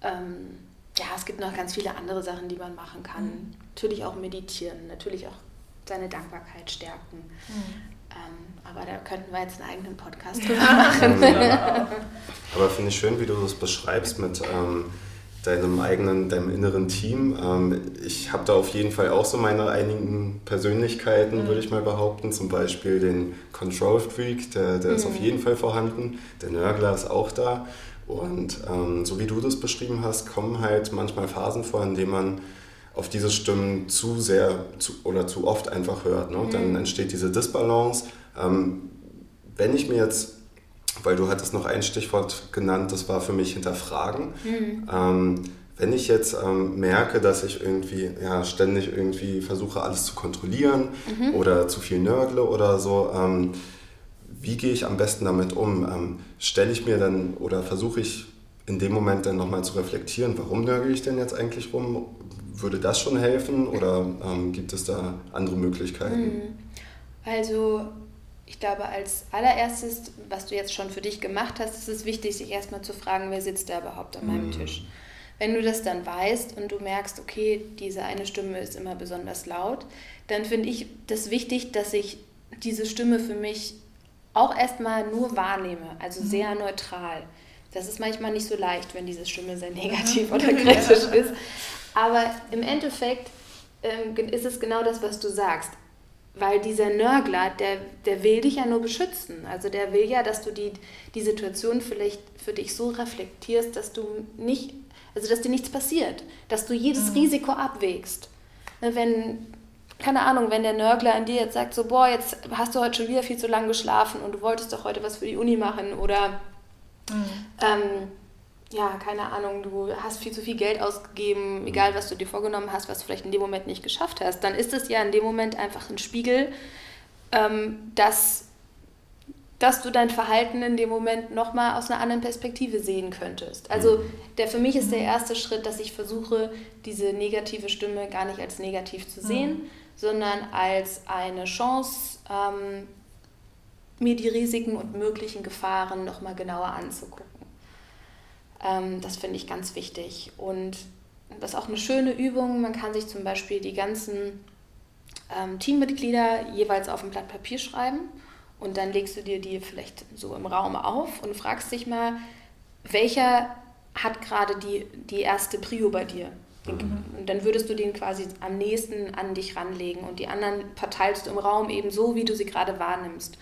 A: Ähm, ja, es gibt noch ganz viele andere Sachen, die man machen kann. Mhm. Natürlich auch meditieren, natürlich auch seine Dankbarkeit stärken. Mhm. Ähm, aber da könnten wir jetzt einen eigenen Podcast (laughs) drüber machen.
B: Ja. (laughs) aber finde ich schön, wie du das beschreibst mit ähm, deinem eigenen, deinem inneren Team. Ähm, ich habe da auf jeden Fall auch so meine einigen Persönlichkeiten, mhm. würde ich mal behaupten. Zum Beispiel den Control Freak, der, der mhm. ist auf jeden Fall vorhanden. Der Nörgler ist auch da. Und ähm, so wie du das beschrieben hast, kommen halt manchmal Phasen vor, in denen man auf diese Stimmen zu sehr zu, oder zu oft einfach hört. Ne? Mhm. Dann entsteht diese Disbalance. Ähm, wenn ich mir jetzt, weil du hattest noch ein Stichwort genannt, das war für mich hinterfragen. Mhm. Ähm, wenn ich jetzt ähm, merke, dass ich irgendwie ja, ständig irgendwie versuche, alles zu kontrollieren mhm. oder zu viel nörgle oder so, ähm, wie gehe ich am besten damit um? Ähm, Stelle ich mir dann oder versuche ich in dem Moment dann nochmal zu reflektieren, warum nörgel ich denn jetzt eigentlich rum? Würde das schon helfen oder ähm, gibt es da andere Möglichkeiten? Hm.
A: Also ich glaube, als allererstes, was du jetzt schon für dich gemacht hast, ist es wichtig, sich erstmal zu fragen, wer sitzt da überhaupt an meinem mhm. Tisch. Wenn du das dann weißt und du merkst, okay, diese eine Stimme ist immer besonders laut, dann finde ich das wichtig, dass ich diese Stimme für mich auch erstmal nur wahrnehme, also mhm. sehr neutral. Das ist manchmal nicht so leicht, wenn diese Stimme sehr negativ (laughs) oder kritisch ist. Aber im Endeffekt ähm, ist es genau das, was du sagst. Weil dieser Nörgler, der, der will dich ja nur beschützen. Also der will ja, dass du die, die Situation vielleicht für dich so reflektierst, dass du nicht, also dass dir nichts passiert, dass du jedes mhm. Risiko abwägst. Wenn keine Ahnung, wenn der Nörgler an dir jetzt sagt, so, boah, jetzt hast du heute schon wieder viel zu lange geschlafen und du wolltest doch heute was für die Uni machen oder, mhm. ähm, ja, keine Ahnung, du hast viel zu viel Geld ausgegeben, egal was du dir vorgenommen hast, was du vielleicht in dem Moment nicht geschafft hast, dann ist es ja in dem Moment einfach ein Spiegel, ähm, dass, dass du dein Verhalten in dem Moment nochmal aus einer anderen Perspektive sehen könntest. Also mhm. der, für mich ist der erste Schritt, dass ich versuche, diese negative Stimme gar nicht als negativ zu sehen, mhm sondern als eine Chance, ähm, mir die Risiken und möglichen Gefahren nochmal genauer anzugucken. Ähm, das finde ich ganz wichtig. Und das ist auch eine schöne Übung. Man kann sich zum Beispiel die ganzen ähm, Teammitglieder jeweils auf ein Blatt Papier schreiben und dann legst du dir die vielleicht so im Raum auf und fragst dich mal, welcher hat gerade die, die erste Prio bei dir? Mhm. Und dann würdest du den quasi am nächsten an dich ranlegen und die anderen verteilst du im Raum eben so, wie du sie gerade wahrnimmst.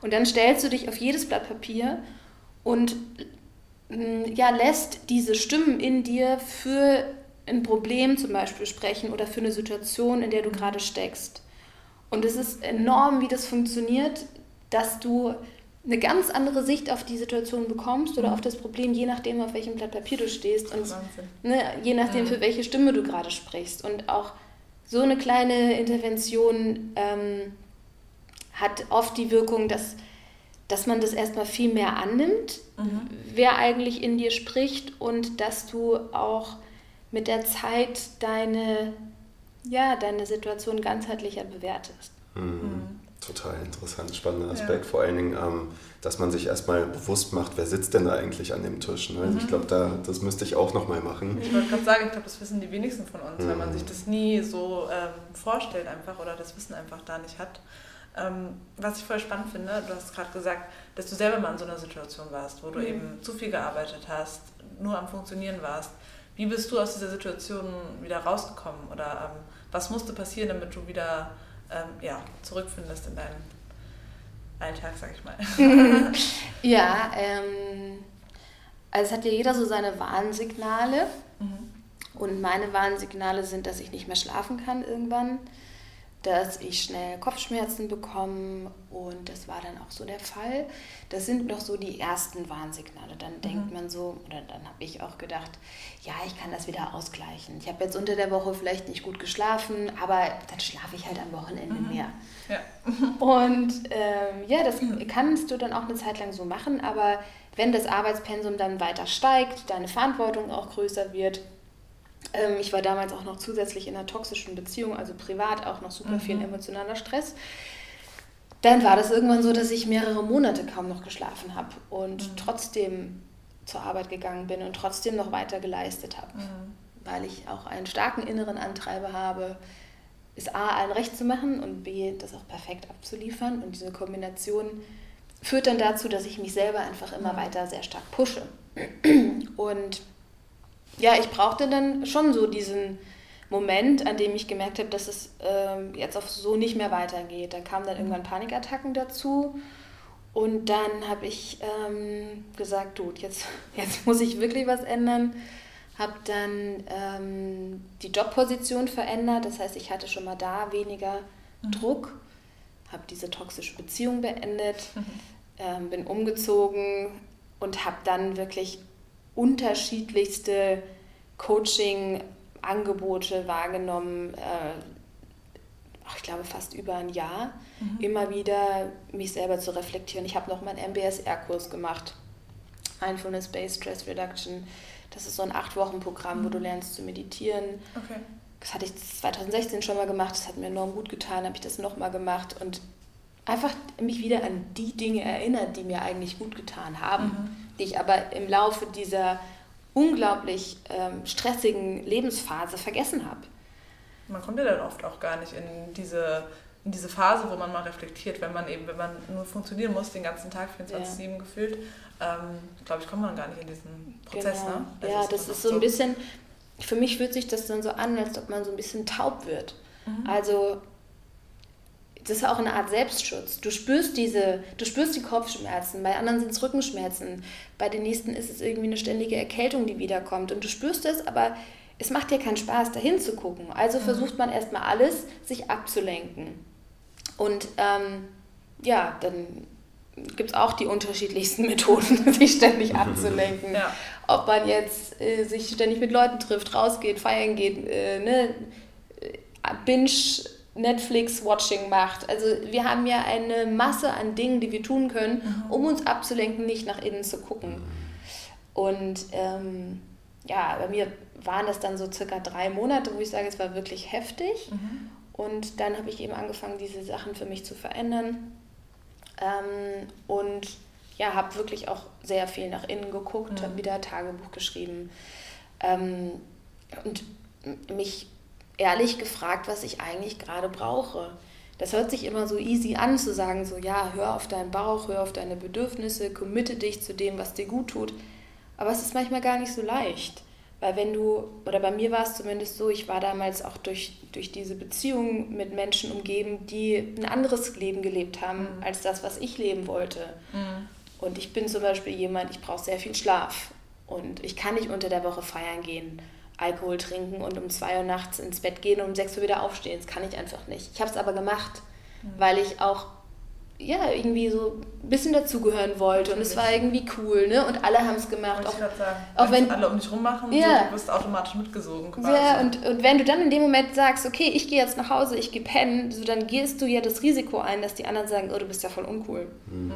A: Und dann stellst du dich auf jedes Blatt Papier und ja, lässt diese Stimmen in dir für ein Problem zum Beispiel sprechen oder für eine Situation, in der du gerade steckst. Und es ist enorm, wie das funktioniert, dass du eine ganz andere Sicht auf die Situation bekommst oder auf das Problem, je nachdem, auf welchem Blatt Papier du stehst und ne, je nachdem, für welche Stimme du gerade sprichst. Und auch so eine kleine Intervention ähm, hat oft die Wirkung, dass, dass man das erstmal viel mehr annimmt, mhm. wer eigentlich in dir spricht und dass du auch mit der Zeit deine, ja, deine Situation ganzheitlicher bewertest.
B: Mhm. mhm. Total interessant, spannender Aspekt. Ja. Vor allen Dingen, ähm, dass man sich erstmal bewusst macht, wer sitzt denn da eigentlich an dem Tisch. Ne? Also mhm. ich glaube, da, das müsste ich auch nochmal machen.
C: Ich wollte gerade sagen, ich glaube, das wissen die wenigsten von uns, mhm. weil man mhm. sich das nie so ähm, vorstellt einfach oder das Wissen einfach da nicht hat. Ähm, was ich voll spannend finde, du hast gerade gesagt, dass du selber mal in so einer Situation warst, wo du mhm. eben zu viel gearbeitet hast, nur am Funktionieren warst. Wie bist du aus dieser Situation wieder rausgekommen? Oder ähm, was musste passieren, damit du wieder ähm, ja, zurückfindest in deinen Alltag, sag ich mal? (laughs)
A: ja, ähm, also es hat ja jeder so seine Warnsignale. Mhm. Und meine Warnsignale sind, dass ich nicht mehr schlafen kann irgendwann dass ich schnell Kopfschmerzen bekomme und das war dann auch so der Fall. Das sind noch so die ersten Warnsignale. Dann mhm. denkt man so, oder dann habe ich auch gedacht, ja, ich kann das wieder ausgleichen. Ich habe jetzt unter der Woche vielleicht nicht gut geschlafen, aber dann schlafe ich halt am Wochenende mhm. mehr. Ja. (laughs) (laughs) Und ähm, ja, das kannst du dann auch eine Zeit lang so machen, aber wenn das Arbeitspensum dann weiter steigt, deine Verantwortung auch größer wird, ich war damals auch noch zusätzlich in einer toxischen Beziehung, also privat auch noch super mhm. viel emotionaler Stress. Dann war das irgendwann so, dass ich mehrere Monate kaum noch geschlafen habe und mhm. trotzdem zur Arbeit gegangen bin und trotzdem noch weiter geleistet habe, mhm. weil ich auch einen starken inneren Antreiber habe, es A, allen recht zu machen und B, das auch perfekt abzuliefern. Und diese Kombination führt dann dazu, dass ich mich selber einfach immer mhm. weiter sehr stark pushe. Und ja, ich brauchte dann schon so diesen Moment, an dem ich gemerkt habe, dass es ähm, jetzt auf so nicht mehr weitergeht. Da kamen dann mhm. irgendwann Panikattacken dazu. Und dann habe ich ähm, gesagt, du, jetzt, (laughs) jetzt muss ich wirklich was ändern. Habe dann ähm, die Jobposition verändert. Das heißt, ich hatte schon mal da weniger mhm. Druck. Habe diese toxische Beziehung beendet. Mhm. Ähm, bin umgezogen und habe dann wirklich unterschiedlichste Coaching-Angebote wahrgenommen, äh, ich glaube fast über ein Jahr, mhm. immer wieder mich selber zu reflektieren. Ich habe noch meinen MBSR-Kurs gemacht, Mindfulness-Based Stress Reduction. Das ist so ein Acht-Wochen-Programm, mhm. wo du lernst zu meditieren. Okay. Das hatte ich 2016 schon mal gemacht, das hat mir enorm gut getan, habe ich das nochmal gemacht und einfach mich wieder an die Dinge erinnert, die mir eigentlich gut getan haben, mhm. Die ich aber im Laufe dieser unglaublich ähm, stressigen Lebensphase vergessen habe.
C: Man kommt ja dann oft auch gar nicht in diese, in diese Phase, wo man mal reflektiert, wenn man eben, wenn man nur funktionieren muss, den ganzen Tag 24-7 ja. gefühlt, ähm, glaube ich, kommt man gar nicht in diesen Prozess.
A: Genau.
C: Ne?
A: Das ja, ist das ist so ein bisschen, für mich fühlt sich das dann so an, als ob man so ein bisschen taub wird. Mhm. Also das ist auch eine Art Selbstschutz. Du spürst diese, du spürst die Kopfschmerzen, bei anderen sind es Rückenschmerzen, bei den nächsten ist es irgendwie eine ständige Erkältung, die wiederkommt. Und du spürst es, aber es macht dir keinen Spaß, dahin zu gucken. Also mhm. versucht man erstmal alles, sich abzulenken. Und ähm, ja, dann gibt es auch die unterschiedlichsten (laughs) Methoden, sich ständig abzulenken. Ja. Ob man jetzt äh, sich ständig mit Leuten trifft, rausgeht, feiern geht, äh, ne? Binge Netflix-Watching macht. Also wir haben ja eine Masse an Dingen, die wir tun können, mhm. um uns abzulenken, nicht nach innen zu gucken. Und ähm, ja, bei mir waren das dann so circa drei Monate, wo ich sage, es war wirklich heftig. Mhm. Und dann habe ich eben angefangen, diese Sachen für mich zu verändern. Ähm, und ja, habe wirklich auch sehr viel nach innen geguckt, mhm. habe wieder Tagebuch geschrieben ähm, und mich ehrlich gefragt, was ich eigentlich gerade brauche. Das hört sich immer so easy an, zu sagen, so ja, hör auf deinen Bauch, hör auf deine Bedürfnisse, committe dich zu dem, was dir gut tut. Aber es ist manchmal gar nicht so leicht, Weil wenn du, oder bei mir war es zumindest so, ich war damals auch durch, durch diese Beziehung mit Menschen umgeben, die ein anderes Leben gelebt haben mhm. als das, was ich leben wollte. Mhm. Und ich bin zum Beispiel jemand, ich brauche sehr viel Schlaf. Und ich kann nicht unter der Woche feiern gehen, Alkohol trinken und um zwei Uhr nachts ins Bett gehen und um sechs Uhr wieder aufstehen. Das kann ich einfach nicht. Ich habe es aber gemacht, mhm. weil ich auch ja, irgendwie so ein bisschen dazugehören wollte und es war irgendwie cool, ne? Und alle haben es gemacht.
C: Auch, sagen, auch wenn alle um dich rummachen, ja, so, du wirst automatisch mitgesogen
A: quasi. Ja, und, und wenn du dann in dem Moment sagst, okay, ich gehe jetzt nach Hause, ich gehe pennen, so dann gehst du ja das Risiko ein, dass die anderen sagen, oh, du bist ja voll uncool. Mhm.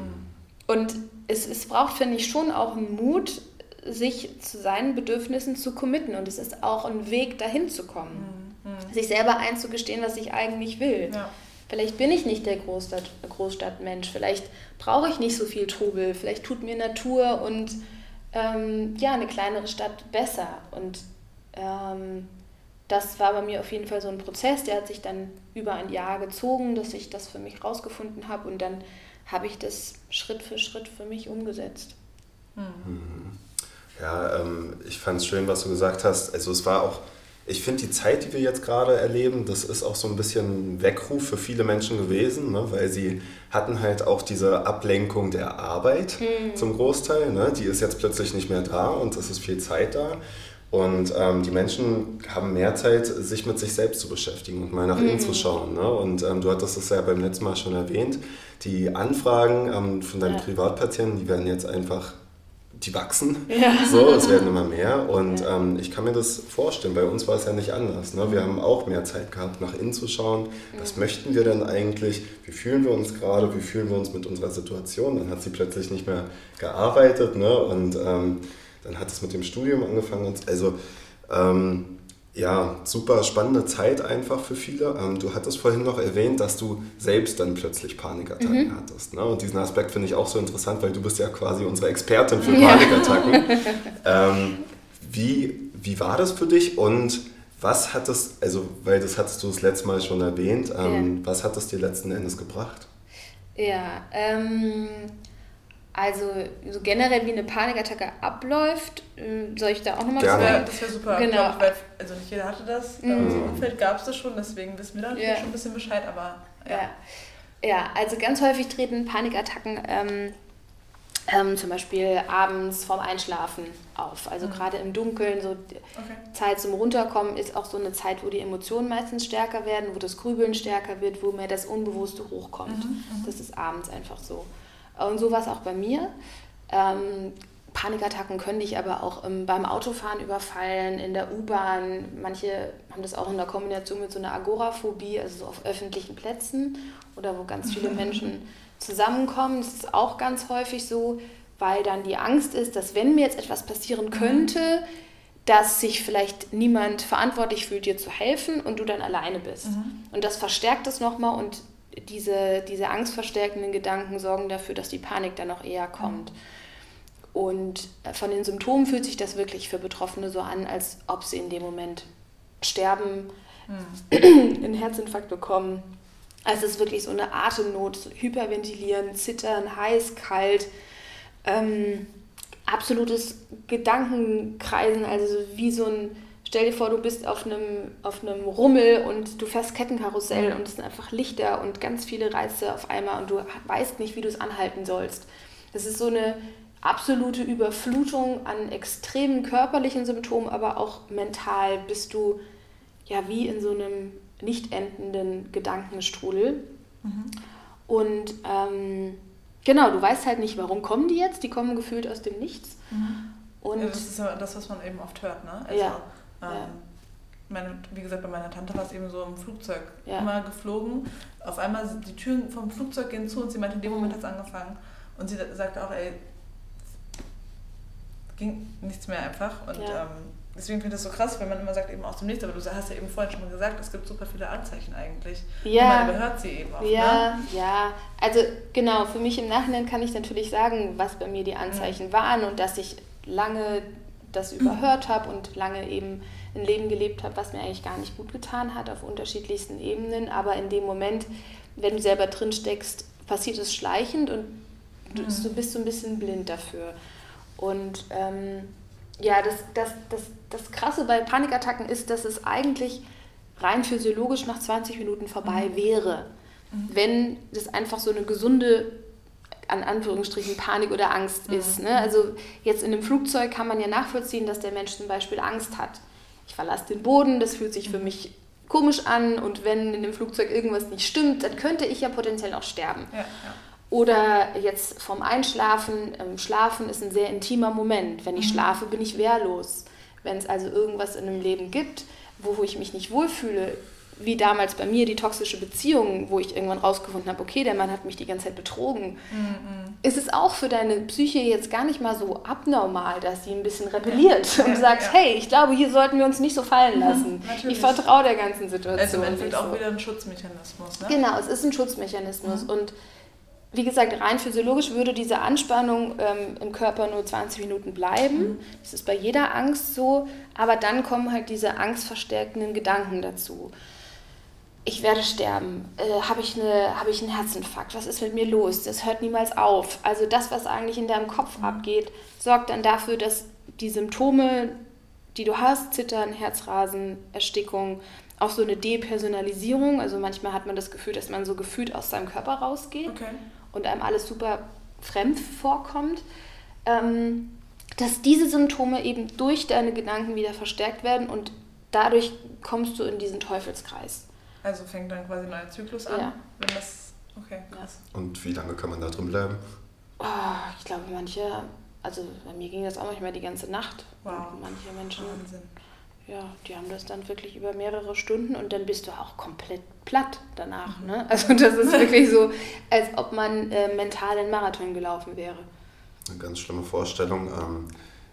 A: Und es, es braucht, finde ich, schon auch Mut, sich zu seinen Bedürfnissen zu committen. Und es ist auch ein Weg, dahin zu kommen. Mhm. mhm. Sich selber einzugestehen, was ich eigentlich will. Ja. Vielleicht bin ich nicht der Großstadt, Großstadtmensch, vielleicht brauche ich nicht so viel Trubel, vielleicht tut mir Natur und ähm, ja, eine kleinere Stadt besser. Und ähm, das war bei mir auf jeden Fall so ein Prozess, der hat sich dann über ein Jahr gezogen, dass ich das für mich rausgefunden habe und dann habe ich das Schritt für Schritt für mich umgesetzt.
B: Mhm. Ja, ähm, ich fand es schön, was du gesagt hast. Also es war auch ich finde die Zeit, die wir jetzt gerade erleben, das ist auch so ein bisschen ein Weckruf für viele Menschen gewesen, ne? weil sie hatten halt auch diese Ablenkung der Arbeit mhm. zum Großteil. Ne? Die ist jetzt plötzlich nicht mehr da und es ist viel Zeit da. Und ähm, die Menschen haben mehr Zeit, sich mit sich selbst zu beschäftigen und mal nach mhm. innen zu schauen. Ne? Und ähm, du hattest es ja beim letzten Mal schon erwähnt, die Anfragen ähm, von deinen ja. Privatpatienten, die werden jetzt einfach die wachsen. Ja. So, es werden immer mehr. Und ja. ähm, ich kann mir das vorstellen. Bei uns war es ja nicht anders. Ne? Wir haben auch mehr Zeit gehabt, nach innen zu schauen. Was möchten wir denn eigentlich? Wie fühlen wir uns gerade? Wie fühlen wir uns mit unserer Situation? Dann hat sie plötzlich nicht mehr gearbeitet. Ne? Und ähm, dann hat es mit dem Studium angefangen. Also ähm, ja, super spannende Zeit einfach für viele. Ähm, du hattest vorhin noch erwähnt, dass du selbst dann plötzlich Panikattacken mhm. hattest. Ne? Und diesen Aspekt finde ich auch so interessant, weil du bist ja quasi unsere Expertin für Panikattacken. Ja. (laughs) ähm, wie, wie war das für dich und was hat es, also weil das hattest du das letzte Mal schon erwähnt, ähm, ja. was hat es dir letzten Endes gebracht?
A: Ja, ähm, also so generell wie eine Panikattacke abläuft, ähm, soll ich da auch nochmal
C: was sagen? Das wäre super, genau. Ich, weil, also nicht jeder hatte das, mhm. in unserem Umfeld gab es das schon, deswegen wissen wir da ja. schon ein bisschen Bescheid, aber ja.
A: ja. ja. also ganz häufig treten Panikattacken ähm, ähm, zum Beispiel abends vorm Einschlafen auf. Also mhm. gerade im Dunkeln, so okay. Zeit zum Runterkommen ist auch so eine Zeit, wo die Emotionen meistens stärker werden, wo das Grübeln stärker wird, wo mehr das Unbewusste hochkommt. Mhm. Mhm. Das ist abends einfach so. Und so war es auch bei mir. Ähm, Panikattacken können dich aber auch ähm, beim Autofahren überfallen, in der U-Bahn. Manche haben das auch in der Kombination mit so einer Agoraphobie, also so auf öffentlichen Plätzen oder wo ganz viele (laughs) Menschen zusammenkommen. Das ist auch ganz häufig so, weil dann die Angst ist, dass wenn mir jetzt etwas passieren könnte, dass sich vielleicht niemand verantwortlich fühlt, dir zu helfen und du dann alleine bist. Mhm. Und das verstärkt es nochmal und diese, diese angstverstärkenden Gedanken sorgen dafür, dass die Panik dann noch eher kommt. Und von den Symptomen fühlt sich das wirklich für Betroffene so an, als ob sie in dem Moment sterben, mhm. einen Herzinfarkt bekommen. Also es ist wirklich so eine Atemnot, Hyperventilieren, Zittern, heiß, kalt, ähm, absolutes Gedankenkreisen, also wie so ein Stell dir vor, du bist auf einem, auf einem Rummel und du fährst Kettenkarussell und es sind einfach Lichter und ganz viele Reize auf einmal und du weißt nicht, wie du es anhalten sollst. Das ist so eine absolute Überflutung an extremen körperlichen Symptomen, aber auch mental bist du ja wie in so einem nicht endenden Gedankenstrudel. Mhm. Und ähm, genau, du weißt halt nicht, warum kommen die jetzt. Die kommen gefühlt aus dem Nichts.
C: Mhm. Und ja, das ist ja das, was man eben oft hört, ne? Also, ja. Ähm, meine, wie gesagt, bei meiner Tante war es eben so im Flugzeug ja. immer geflogen. Auf einmal die Türen vom Flugzeug gehen zu und sie meinte, in dem Moment hat es angefangen. Und sie sagte auch, ey, ging nichts mehr einfach. Und ja. ähm, deswegen finde ich das so krass, wenn man immer sagt, eben aus dem Nichts. Aber du hast ja eben vorhin schon mal gesagt, es gibt super viele Anzeichen eigentlich. Ja. Und man überhört sie eben auch.
A: Ja, ne? ja. Also genau, für mich im Nachhinein kann ich natürlich sagen, was bei mir die Anzeichen mhm. waren und dass ich lange das überhört habe und lange eben ein Leben gelebt habe, was mir eigentlich gar nicht gut getan hat auf unterschiedlichsten Ebenen. Aber in dem Moment, wenn du selber drin steckst, passiert es schleichend und du, mhm. du bist so ein bisschen blind dafür. Und ähm, Ja, das, das, das, das Krasse bei Panikattacken ist, dass es eigentlich rein physiologisch nach 20 Minuten vorbei mhm. wäre, mhm. wenn das einfach so eine gesunde an Anführungsstrichen Panik oder Angst mhm. ist. Ne? Also jetzt in einem Flugzeug kann man ja nachvollziehen, dass der Mensch zum Beispiel Angst hat. Ich verlasse den Boden, das fühlt sich für mhm. mich komisch an und wenn in dem Flugzeug irgendwas nicht stimmt, dann könnte ich ja potenziell auch sterben. Ja, ja. Oder jetzt vom Einschlafen. Ähm, Schlafen ist ein sehr intimer Moment. Wenn ich mhm. schlafe, bin ich wehrlos. Wenn es also irgendwas in einem Leben gibt, wo ich mich nicht wohlfühle, wie damals bei mir die toxische Beziehung, wo ich irgendwann rausgefunden habe, okay, der Mann hat mich die ganze Zeit betrogen, mhm. ist es auch für deine Psyche jetzt gar nicht mal so abnormal, dass sie ein bisschen rebelliert ja. und ja, sagt, ja. hey, ich glaube, hier sollten wir uns nicht so fallen mhm, lassen. Mhm, ich vertraue der ganzen Situation. Also
C: im Endeffekt auch so. wieder ein Schutzmechanismus.
A: Ne? Genau, es ist ein Schutzmechanismus mhm. und wie gesagt, rein physiologisch würde diese Anspannung ähm, im Körper nur 20 Minuten bleiben. Mhm. Das ist bei jeder Angst so. Aber dann kommen halt diese angstverstärkenden Gedanken dazu ich werde sterben, äh, habe ich, hab ich einen Herzinfarkt, was ist mit mir los, das hört niemals auf. Also das, was eigentlich in deinem Kopf abgeht, sorgt dann dafür, dass die Symptome, die du hast, Zittern, Herzrasen, Erstickung, auch so eine Depersonalisierung, also manchmal hat man das Gefühl, dass man so gefühlt aus seinem Körper rausgeht okay. und einem alles super fremd vorkommt, ähm, dass diese Symptome eben durch deine Gedanken wieder verstärkt werden und dadurch kommst du in diesen Teufelskreis.
C: Also fängt dann quasi ein neuer Zyklus an, ja. wenn das. Okay,
B: krass. Und wie lange kann man da drin bleiben?
A: Oh, ich glaube, manche, also bei mir ging das auch manchmal die ganze Nacht. Wow. Und manche Menschen. Wahnsinn. Ja, die haben das dann wirklich über mehrere Stunden und dann bist du auch komplett platt danach. Mhm. Ne? Also das ist wirklich so, als ob man äh, mental einen Marathon gelaufen wäre.
B: Eine ganz schlimme Vorstellung. Ähm,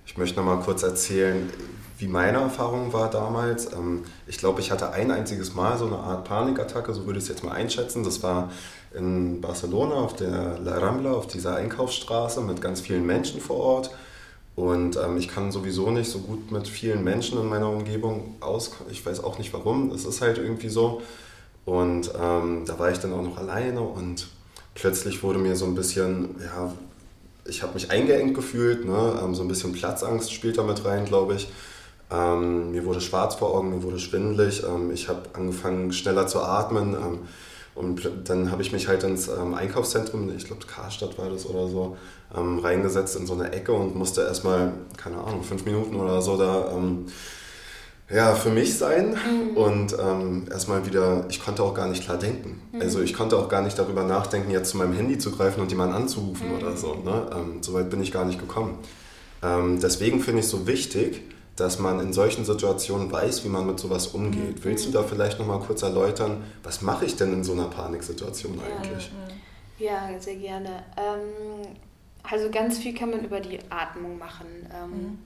B: ich möchte noch mal kurz erzählen, wie meine Erfahrung war damals. Ähm, ich glaube, ich hatte ein einziges Mal so eine Art Panikattacke, so würde ich es jetzt mal einschätzen. Das war in Barcelona auf der La Rambla, auf dieser Einkaufsstraße mit ganz vielen Menschen vor Ort. Und ähm, ich kann sowieso nicht so gut mit vielen Menschen in meiner Umgebung aus. Ich weiß auch nicht warum. Es ist halt irgendwie so. Und ähm, da war ich dann auch noch alleine und plötzlich wurde mir so ein bisschen, ja, ich habe mich eingeengt gefühlt. Ne? Ähm, so ein bisschen Platzangst spielt da mit rein, glaube ich. Ähm, mir wurde schwarz vor Augen, mir wurde schwindelig. Ähm, ich habe angefangen schneller zu atmen. Ähm, und dann habe ich mich halt ins ähm, Einkaufszentrum, ich glaube Karstadt war das oder so, ähm, reingesetzt in so eine Ecke und musste erstmal, keine Ahnung, fünf Minuten oder so da ähm, ja, für mich sein. Mhm. Und erstmal wieder, ich konnte auch gar nicht klar denken. Mhm. Also ich konnte auch gar nicht darüber nachdenken, jetzt zu meinem Handy zu greifen und jemanden anzurufen mhm. oder so. Ne? so weit bin ich gar nicht gekommen. deswegen finde ich es so wichtig, dass man in solchen Situationen weiß, wie man mit sowas umgeht. Mhm. Willst du da vielleicht noch mal kurz erläutern, was mache ich denn in so einer Paniksituation eigentlich?
A: Ja, ja sehr gerne. Ähm, also ganz viel kann man über die Atmung machen, ähm, mhm.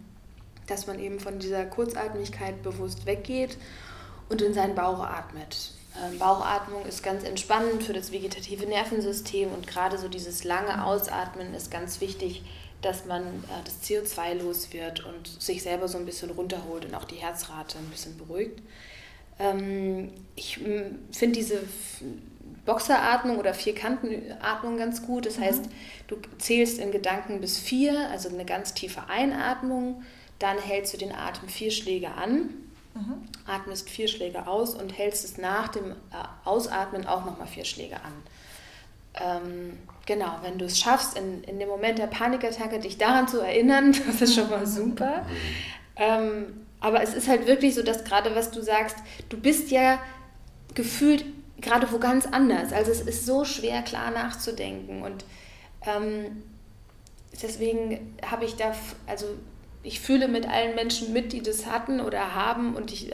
A: dass man eben von dieser Kurzatmigkeit bewusst weggeht und in seinen Bauch atmet. Ähm, Bauchatmung ist ganz entspannend für das vegetative Nervensystem und gerade so dieses lange. Ausatmen ist ganz wichtig, dass man äh, das CO2 los wird und sich selber so ein bisschen runterholt und auch die Herzrate ein bisschen beruhigt. Ähm, ich finde diese Boxeratmung oder Vierkantenatmung ganz gut. Das mhm. heißt, du zählst in Gedanken bis vier, also eine ganz tiefe Einatmung, dann hältst du den Atem vier Schläge an, mhm. atmest vier Schläge aus und hältst es nach dem äh, Ausatmen auch nochmal vier Schläge an. Genau, wenn du es schaffst, in, in dem Moment der Panikattacke dich daran zu erinnern, (laughs) das ist schon mal super. Ähm, aber es ist halt wirklich so, dass gerade was du sagst, du bist ja gefühlt gerade wo ganz anders. Also es ist so schwer, klar nachzudenken. Und ähm, deswegen habe ich da, also ich fühle mit allen Menschen mit, die das hatten oder haben. Und ich, ich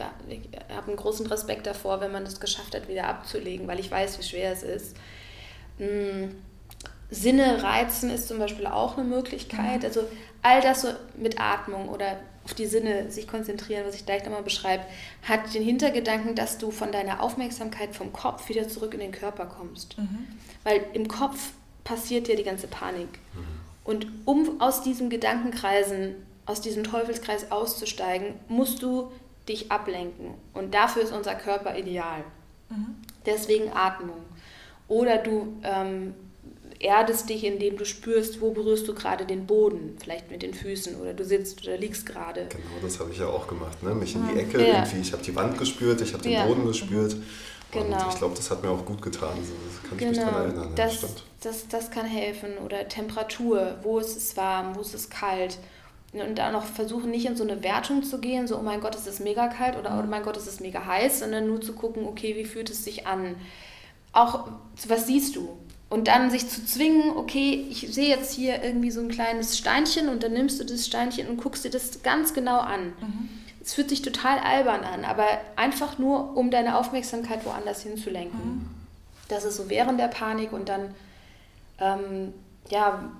A: habe einen großen Respekt davor, wenn man das geschafft hat, wieder abzulegen, weil ich weiß, wie schwer es ist. Hm, Sinne reizen ist zum Beispiel auch eine Möglichkeit. Mhm. Also all das so mit Atmung oder auf die Sinne sich konzentrieren, was ich gleich nochmal beschreibe, hat den Hintergedanken, dass du von deiner Aufmerksamkeit vom Kopf wieder zurück in den Körper kommst. Mhm. Weil im Kopf passiert ja die ganze Panik. Mhm. Und um aus diesen Gedankenkreisen, aus diesem Teufelskreis auszusteigen, musst du dich ablenken. Und dafür ist unser Körper ideal. Mhm. Deswegen Atmung. Oder du ähm, erdest dich, indem du spürst, wo berührst du gerade den Boden, vielleicht mit den Füßen oder du sitzt oder liegst gerade.
B: Genau, das habe ich ja auch gemacht, ne? mich in die Ecke ja. irgendwie, ich habe die Wand gespürt, ich habe den ja. Boden gespürt. Genau. Und ich glaube, das hat mir auch gut getan. Das kann genau. ich mich daran genau. erinnern.
A: Das, ja, das, das kann helfen. Oder Temperatur. Wo ist es warm? Wo ist es kalt? Und dann auch versuchen, nicht in so eine Wertung zu gehen, so, oh mein Gott, es ist mega kalt oder oh mein Gott, es ist mega heiß, sondern nur zu gucken, okay, wie fühlt es sich an? Auch, was siehst du? Und dann sich zu zwingen, okay, ich sehe jetzt hier irgendwie so ein kleines Steinchen und dann nimmst du das Steinchen und guckst dir das ganz genau an. Mhm. Es fühlt sich total albern an, aber einfach nur, um deine Aufmerksamkeit woanders hinzulenken. Mhm. Das ist so während der Panik und dann, ähm, ja,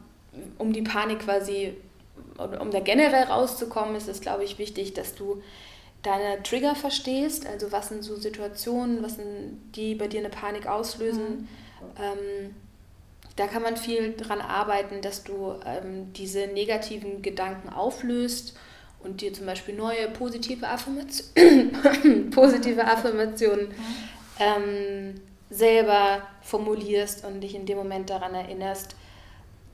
A: um die Panik quasi um da generell rauszukommen, ist es, glaube ich, wichtig, dass du deine Trigger verstehst, also was sind so Situationen, was sind die bei dir eine Panik auslösen. Mhm. Ähm, da kann man viel dran arbeiten, dass du ähm, diese negativen Gedanken auflöst und dir zum Beispiel neue positive, Affirmation (coughs) positive Affirmationen ähm, selber formulierst und dich in dem Moment daran erinnerst,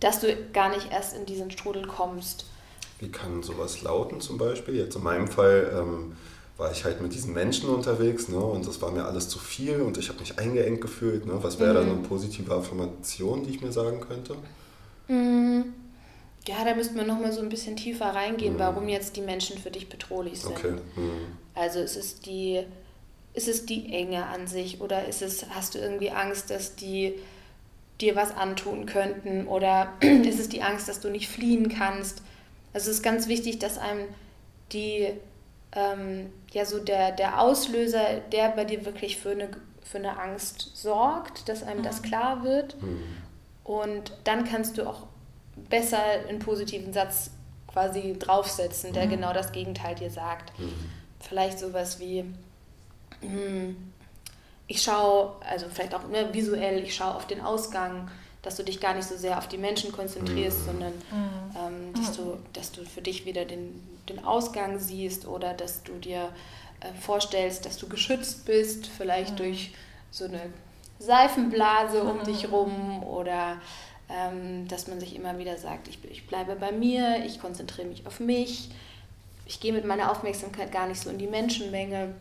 A: dass du gar nicht erst in diesen Strudel kommst.
B: Wie kann sowas lauten zum Beispiel? Jetzt in meinem Fall ähm, war ich halt mit diesen Menschen unterwegs ne, und das war mir alles zu viel und ich habe mich eingeengt gefühlt. Ne? Was wäre mhm. da eine positive Affirmation, die ich mir sagen könnte?
A: Mhm. Ja, da müssten wir nochmal so ein bisschen tiefer reingehen, mhm. warum jetzt die Menschen für dich bedrohlich sind. Okay. Mhm. Also ist es die, ist es die Enge an sich oder ist es, hast du irgendwie Angst, dass die dir was antun könnten oder (clears throat) ist es die Angst, dass du nicht fliehen kannst? Also es ist ganz wichtig, dass einem die, ähm, ja so der, der Auslöser, der bei dir wirklich für eine, für eine Angst sorgt, dass einem mhm. das klar wird. Mhm. Und dann kannst du auch besser einen positiven Satz quasi draufsetzen, der mhm. genau das Gegenteil dir sagt. Mhm. Vielleicht sowas wie, hm, ich schaue, also vielleicht auch ne, visuell, ich schaue auf den Ausgang dass du dich gar nicht so sehr auf die Menschen konzentrierst, mhm. sondern mhm. ähm, dass, du, dass du für dich wieder den, den Ausgang siehst oder dass du dir äh, vorstellst, dass du geschützt bist, vielleicht mhm. durch so eine Seifenblase um dich rum oder ähm, dass man sich immer wieder sagt, ich, ich bleibe bei mir, ich konzentriere mich auf mich, ich gehe mit meiner Aufmerksamkeit gar nicht so in die Menschenmenge.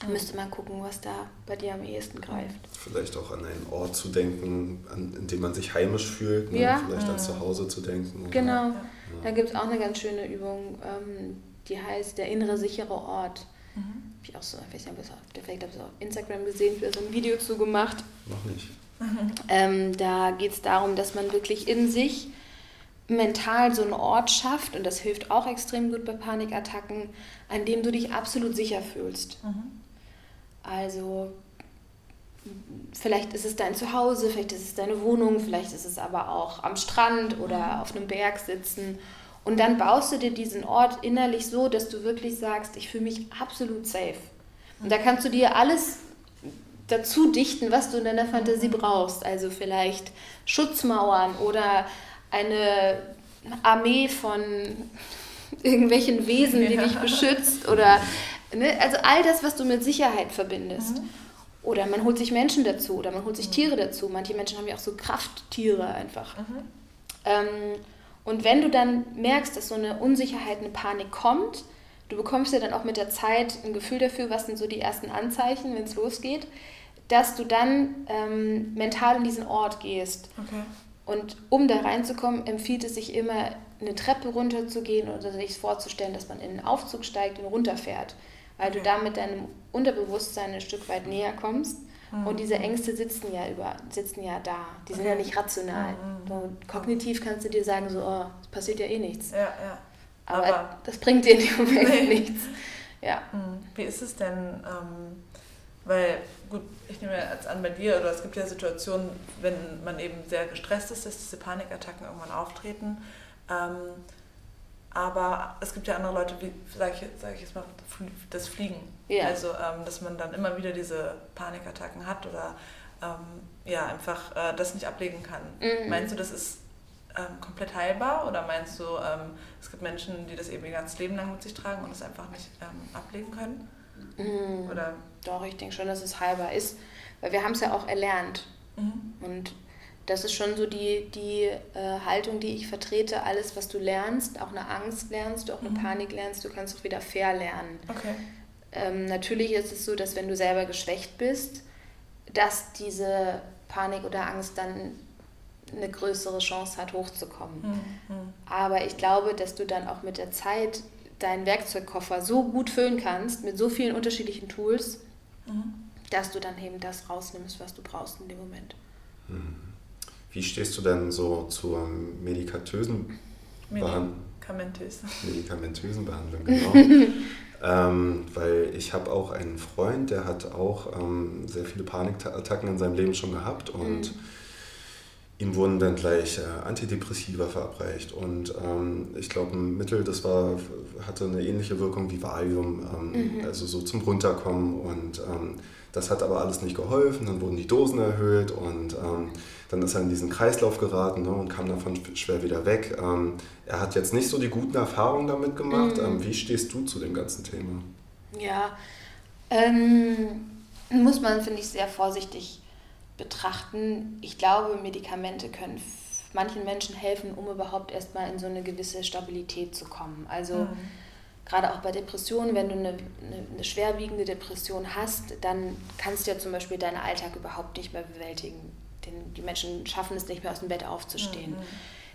A: Da müsste man gucken, was da bei dir am ehesten greift.
B: Vielleicht auch an einen Ort zu denken, an, in dem man sich heimisch fühlt. Ne? Ja. Vielleicht mhm. an zu Hause zu denken.
A: Genau. Ja. Da gibt es auch eine ganz schöne Übung, ähm, die heißt der innere sichere Ort. Mhm. Habe ich auch so, ich weiß nicht, vielleicht habe ich auf Instagram gesehen, ich habe so ein Video zu gemacht.
B: Noch nicht.
A: Mhm. (laughs) Ähm, da geht es darum, dass man wirklich in sich mental so einen Ort schafft, und das hilft auch extrem gut bei Panikattacken, an dem du dich absolut sicher fühlst. Mhm. Also vielleicht ist es dein Zuhause, vielleicht ist es deine Wohnung, vielleicht ist es aber auch am Strand oder mhm. auf einem Berg sitzen. Und dann baust du dir diesen Ort innerlich so, dass du wirklich sagst, ich fühle mich absolut safe. Und da kannst du dir alles dazu dichten, was du in deiner Fantasie brauchst. Also vielleicht Schutzmauern oder eine Armee von (laughs) irgendwelchen Wesen, die dich beschützt oder Ne? Also all das, was du mit Sicherheit verbindest. Mhm. Oder man holt sich Menschen dazu oder man holt sich mhm. Tiere dazu. Manche Menschen haben ja auch so Krafttiere einfach. Mhm. Ähm, und wenn du dann merkst, dass so eine Unsicherheit, eine Panik kommt, du bekommst ja dann auch mit der Zeit ein Gefühl dafür, was sind so die ersten Anzeichen, wenn es losgeht, dass du dann ähm, mental in diesen Ort gehst. Okay. Und um da reinzukommen, empfiehlt es sich immer, eine Treppe runterzugehen oder sich vorzustellen, dass man in einen Aufzug steigt und runterfährt weil du damit deinem Unterbewusstsein ein Stück weit näher kommst. Mhm. Und diese Ängste sitzen ja über, sitzen ja da. Die sind ja nicht rational. Mhm. So, kognitiv kannst du dir sagen, so, oh, es passiert ja eh nichts. Ja, ja. Aber, Aber, das bringt dir in dem Moment nee. nichts. Ja.
C: Mhm. Wie ist es denn, ähm, weil, gut, ich nehme jetzt an bei dir, oder es gibt ja Situationen, wenn man eben sehr gestresst ist, dass diese Panikattacken irgendwann auftreten. Ähm, aber es gibt ja andere Leute, wie, sage ich, sag ich jetzt mal, das Fliegen. Ja. Also, ähm, dass man dann immer wieder diese Panikattacken hat oder ähm, ja, einfach äh, das nicht ablegen kann. Mhm. Meinst du, das ist ähm, komplett heilbar oder meinst du, ähm, es gibt Menschen, die das eben ihr ganzes Leben lang mit sich tragen und es einfach nicht ähm, ablegen können?
A: Mhm. Oder? Doch, ich denke schon, dass es heilbar ist, weil wir haben es ja auch erlernt. Mhm. Und das ist schon so die, die äh, Haltung, die ich vertrete. Alles, was du lernst, auch eine Angst lernst, du auch eine mhm. Panik lernst, du kannst auch wieder fair lernen. Okay. Ähm, natürlich ist es so, dass wenn du selber geschwächt bist, dass diese Panik oder Angst dann eine größere Chance hat, hochzukommen. Mhm. mhm. Aber ich glaube, dass du dann auch mit der Zeit deinen Werkzeugkoffer so gut füllen kannst, mit so vielen unterschiedlichen Tools, mhm. dass du dann eben das rausnimmst, was du brauchst in dem Moment.
B: Wie stehst du denn so zur medikatösen Behandlung? Medikamentös. Medikamentösen Behandlung, genau. (laughs) ähm, weil ich habe auch einen Freund, der hat auch ähm, sehr viele Panikattacken in seinem Leben schon gehabt und mhm. ihm wurden dann gleich äh, Antidepressiva verabreicht und ähm, ich glaube ein Mittel, das war, hatte eine ähnliche Wirkung wie Valium, ähm, mhm. also so zum Runterkommen und ähm, das hat aber alles nicht geholfen, dann wurden die Dosen erhöht und ähm, dann ist er in diesen Kreislauf geraten ne, und kam davon schwer wieder weg. Ähm, er hat jetzt nicht so die guten Erfahrungen damit gemacht. Mhm. Ähm, wie stehst du zu dem ganzen Thema?
A: Ja, ähm, muss man, finde ich, sehr vorsichtig betrachten. Ich glaube, Medikamente können manchen Menschen helfen, um überhaupt erstmal in so eine gewisse Stabilität zu kommen. Also mhm gerade auch bei Depressionen, wenn du eine, eine, eine, schwerwiegende Depression hast, dann kannst du ja zum Beispiel deinen Alltag überhaupt nicht mehr bewältigen. Den, die Menschen schaffen es nicht mehr aus dem Bett aufzustehen. Mhm.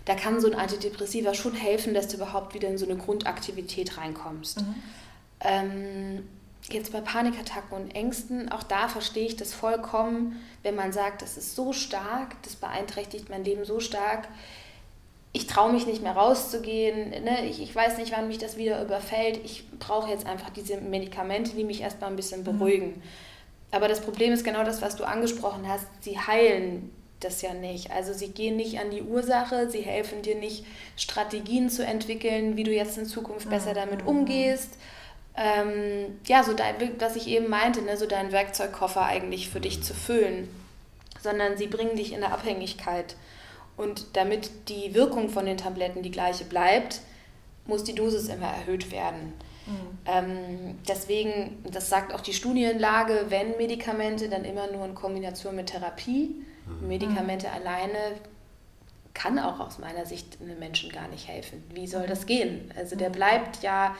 A: Da kann so ein Antidepressiva schon helfen, dass du überhaupt wieder in so eine Grundaktivität reinkommst. Mhm. Ähm, jetzt bei Panikattacken und Ängsten, auch da verstehe ich das vollkommen, wenn man sagt, das ist so stark, das beeinträchtigt mein Leben so stark ich traue mich nicht mehr rauszugehen, ne? ich, ich weiß nicht, wann mich das wieder überfällt. Ich brauche jetzt einfach diese Medikamente, die mich erstmal ein bisschen mhm. beruhigen. Mhm. Aber das Problem ist genau das, was du angesprochen hast. Sie heilen das ja nicht. Also sie gehen nicht an die Ursache, sie helfen dir nicht, Strategien zu entwickeln, wie du jetzt in Zukunft besser mhm. damit umgehst. Ähm, ja, so dein, was ich eben meinte, ne? so deinen Werkzeugkoffer eigentlich für dich zu füllen. Sondern sie bringen dich in eine Abhängigkeit. Und damit die Wirkung von den Tabletten die gleiche bleibt, muss die Dosis immer erhöht werden. Mhm. Ähm, deswegen, das sagt auch die Studienlage, wenn Medikamente, dann immer nur in Kombination mit Therapie. Mhm. Medikamente mhm. alleine kann auch aus meiner Sicht einem Menschen gar nicht helfen. Wie soll das gehen? Also der mhm. bleibt ja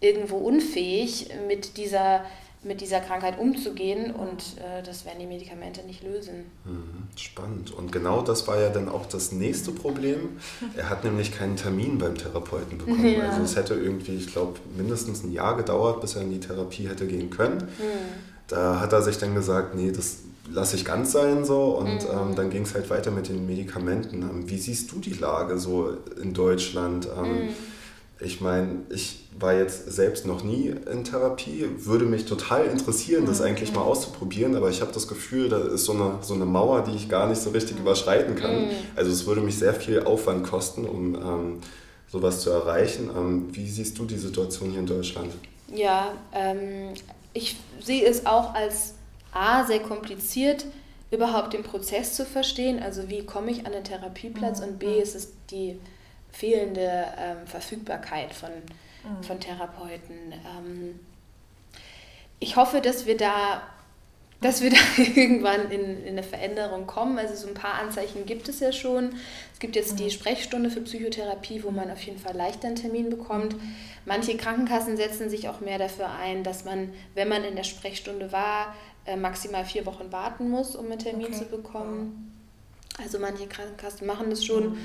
A: irgendwo unfähig, mit dieser mit dieser Krankheit umzugehen und äh, das werden die Medikamente nicht lösen.
B: Mhm, spannend. Und genau das war ja dann auch das nächste Problem. Er hat nämlich keinen Termin beim Therapeuten bekommen. Ja. Also es hätte irgendwie, ich glaube, mindestens ein Jahr gedauert, bis er in die Therapie hätte gehen können. Mhm. Da hat er sich dann gesagt, nee, das lasse ich ganz sein so und mhm. ähm, dann ging es halt weiter mit den Medikamenten. Ähm, wie siehst du die Lage so in Deutschland? Ähm, mhm. Ich meine, ich war jetzt selbst noch nie in Therapie, würde mich total interessieren, das mhm. eigentlich mal auszuprobieren, aber ich habe das Gefühl, da ist so eine, so eine Mauer, die ich gar nicht so richtig mhm. überschreiten kann. Mhm. Also es würde mich sehr viel Aufwand kosten, um ähm, sowas zu erreichen. Ähm, wie siehst du die Situation hier in Deutschland?
A: Ja, ähm, ich sehe es auch als A, sehr kompliziert, überhaupt den Prozess zu verstehen. Also wie komme ich an den Therapieplatz mhm. und B, ist es die fehlende ähm, Verfügbarkeit von, mhm. von Therapeuten. Ähm, ich hoffe, dass wir da dass wir (laughs) da irgendwann in, in eine Veränderung kommen. Also so ein paar Anzeichen gibt es ja schon. Es gibt jetzt die mhm. Sprechstunde für Psychotherapie, wo man auf jeden Fall leichter einen Termin bekommt. Manche Krankenkassen setzen sich auch mehr dafür ein, dass man, wenn man in der Sprechstunde war, äh, maximal vier Wochen warten muss, um einen Termin okay. zu bekommen. Also manche Krankenkassen machen das schon. Mhm.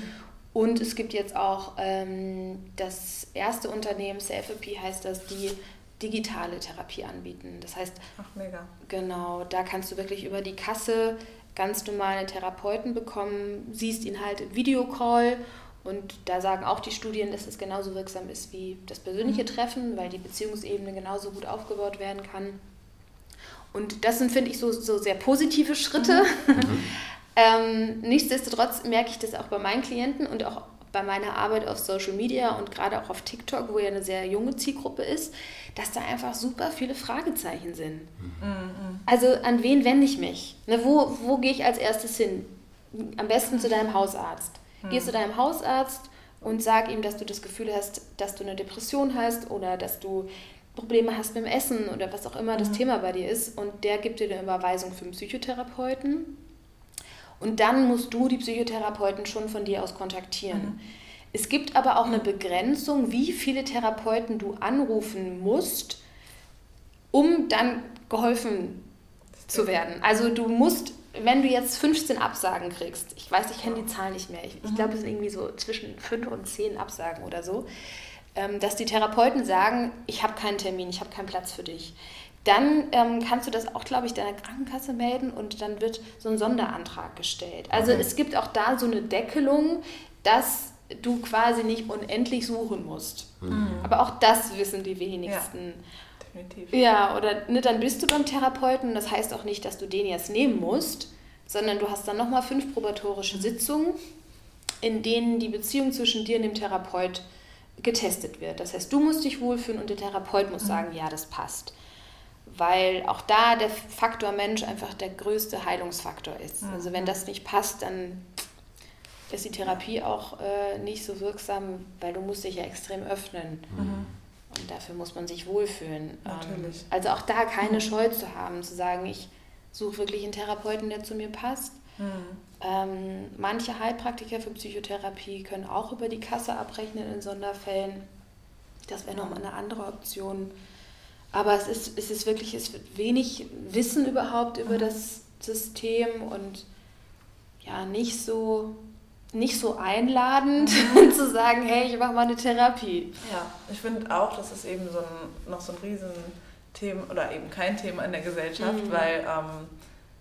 A: Und es gibt jetzt auch ähm, das erste Unternehmen, Selfie heißt das, die digitale Therapie anbieten. Das heißt, Ach, mega. genau, da kannst du wirklich über die Kasse ganz normale Therapeuten bekommen, siehst ihn halt im Videocall und da sagen auch die Studien, dass es genauso wirksam ist wie das persönliche mhm. Treffen, weil die Beziehungsebene genauso gut aufgebaut werden kann. Und das sind, finde ich, so, so sehr positive Schritte. Mhm. (laughs) Ähm, nichtsdestotrotz merke ich das auch bei meinen Klienten und auch bei meiner Arbeit auf Social Media und gerade auch auf TikTok, wo ja eine sehr junge Zielgruppe ist, dass da einfach super viele Fragezeichen sind. Mhm. Also an wen wende ich mich? Ne, wo, wo gehe ich als erstes hin? Am besten zu deinem Hausarzt. Mhm. Geh zu deinem Hausarzt und sag ihm, dass du das Gefühl hast, dass du eine Depression hast oder dass du Probleme hast mit dem Essen oder was auch immer das mhm. Thema bei dir ist. Und der gibt dir eine Überweisung für einen Psychotherapeuten Und dann musst du die Psychotherapeuten schon von dir aus kontaktieren. Mhm. Es gibt aber auch eine Begrenzung, wie viele Therapeuten du anrufen musst, um dann geholfen zu werden. Also du musst, wenn du jetzt 15 Absagen kriegst, ich weiß, ich kenne die Zahl nicht mehr, ich, ich glaube, es sind irgendwie so zwischen 5 und 10 Absagen oder so, ähm, dass die Therapeuten sagen, ich habe keinen Termin, ich habe keinen Platz für dich. Dann ähm, kannst du das auch, glaube ich, deiner Krankenkasse melden und dann wird so ein Sonderantrag gestellt. Also okay. es gibt auch da so eine Deckelung, dass du quasi nicht unendlich suchen musst. Mhm. Aber auch das wissen die wenigsten. Ja definitiv. Ja, oder ne, dann bist du beim Therapeuten. Das heißt auch nicht, dass du den jetzt nehmen musst, sondern du hast dann nochmal fünf probatorische Sitzungen, in denen die Beziehung zwischen dir und dem Therapeut getestet wird. Das heißt, du musst dich wohlfühlen und der Therapeut muss mhm. sagen, ja, das passt. Weil auch da der Faktor Mensch einfach der größte Heilungsfaktor ist. Mhm. Also wenn das nicht passt, dann ist die Therapie auch äh, nicht so wirksam, weil du musst dich ja extrem öffnen. Mhm. Und dafür muss man sich wohlfühlen. Ähm, Natürlich. also auch da keine Scheu zu haben, zu sagen, ich suche wirklich einen Therapeuten, der zu mir passt. Mhm. Ähm, manche Heilpraktiker für Psychotherapie können auch über die Kasse abrechnen in Sonderfällen. Das wäre nochmal eine andere Option. Aber es ist, es ist wirklich, es wird wenig Wissen überhaupt über mhm. das System und ja, nicht so nicht so einladend mhm. (laughs) zu sagen, hey, ich mache mal eine Therapie.
C: Ja, ich finde auch, das ist eben so ein, noch so ein Riesenthema oder eben kein Thema in der Gesellschaft, mhm. weil ähm,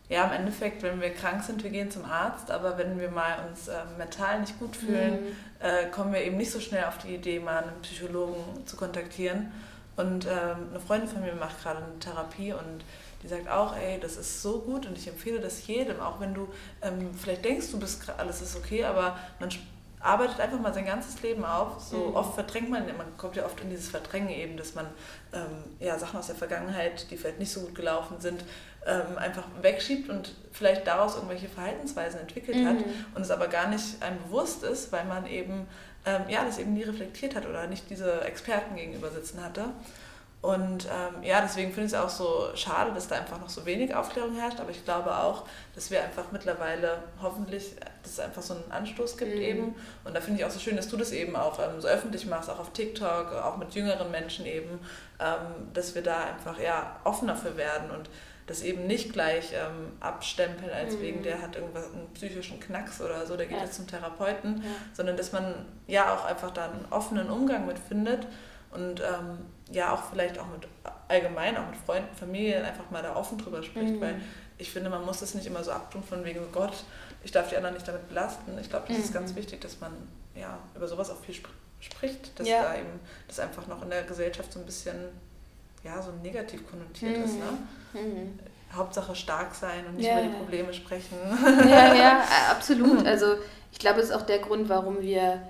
C: ja, im Endeffekt, wenn wir krank sind, wir gehen zum Arzt, aber wenn wir mal uns äh, mental nicht gut fühlen, mhm. äh, kommen wir eben nicht so schnell auf die Idee, mal einen Psychologen zu kontaktieren. Und ähm, eine Freundin von mir macht gerade eine Therapie und die sagt auch, ey, das ist so gut und ich empfehle das jedem, auch wenn du ähm, vielleicht denkst, du bist alles ist okay, aber man arbeitet einfach mal sein ganzes Leben auf. So mhm. oft verdrängt man, man kommt ja oft in dieses Verdrängen eben, dass man ähm, ja, Sachen aus der Vergangenheit, die vielleicht nicht so gut gelaufen sind, ähm, einfach wegschiebt und vielleicht daraus irgendwelche Verhaltensweisen entwickelt mhm. hat und es aber gar nicht einem bewusst ist, weil man eben ähm, ja, das eben nie reflektiert hat oder nicht diese Experten gegenüber sitzen hatte. Und ähm, ja, deswegen finde ich es auch so schade, dass da einfach noch so wenig Aufklärung herrscht. Aber ich glaube auch, dass wir einfach mittlerweile hoffentlich, dass es einfach so einen Anstoß gibt mhm. eben. Und da finde ich auch so schön, dass du das eben auch ähm, so öffentlich machst, auch auf TikTok, auch mit jüngeren Menschen eben, ähm, dass wir da einfach ja offener für werden und das eben nicht gleich ähm, abstempeln, als mhm. wegen der hat irgendwas einen psychischen Knacks oder so, der geht ja. jetzt zum Therapeuten, ja. sondern dass man ja auch einfach da einen offenen Umgang mit findet und ähm, ja auch vielleicht auch mit allgemein, auch mit Freunden, Familien einfach mal da offen drüber spricht, mhm. weil ich finde, man muss das nicht immer so abtun von wegen, oh Gott, ich darf die anderen nicht damit belasten. Ich glaube, das mhm. ist ganz wichtig, dass man ja über sowas auch viel sp spricht, dass ja. da eben das einfach noch in der Gesellschaft so ein bisschen ja, so negativ konnotiert mhm. ist. Ne? Mhm. Hauptsache stark sein und nicht ja, über die Probleme sprechen.
A: Ja, ja, (laughs) absolut. Also ich glaube, es ist auch der Grund, warum wir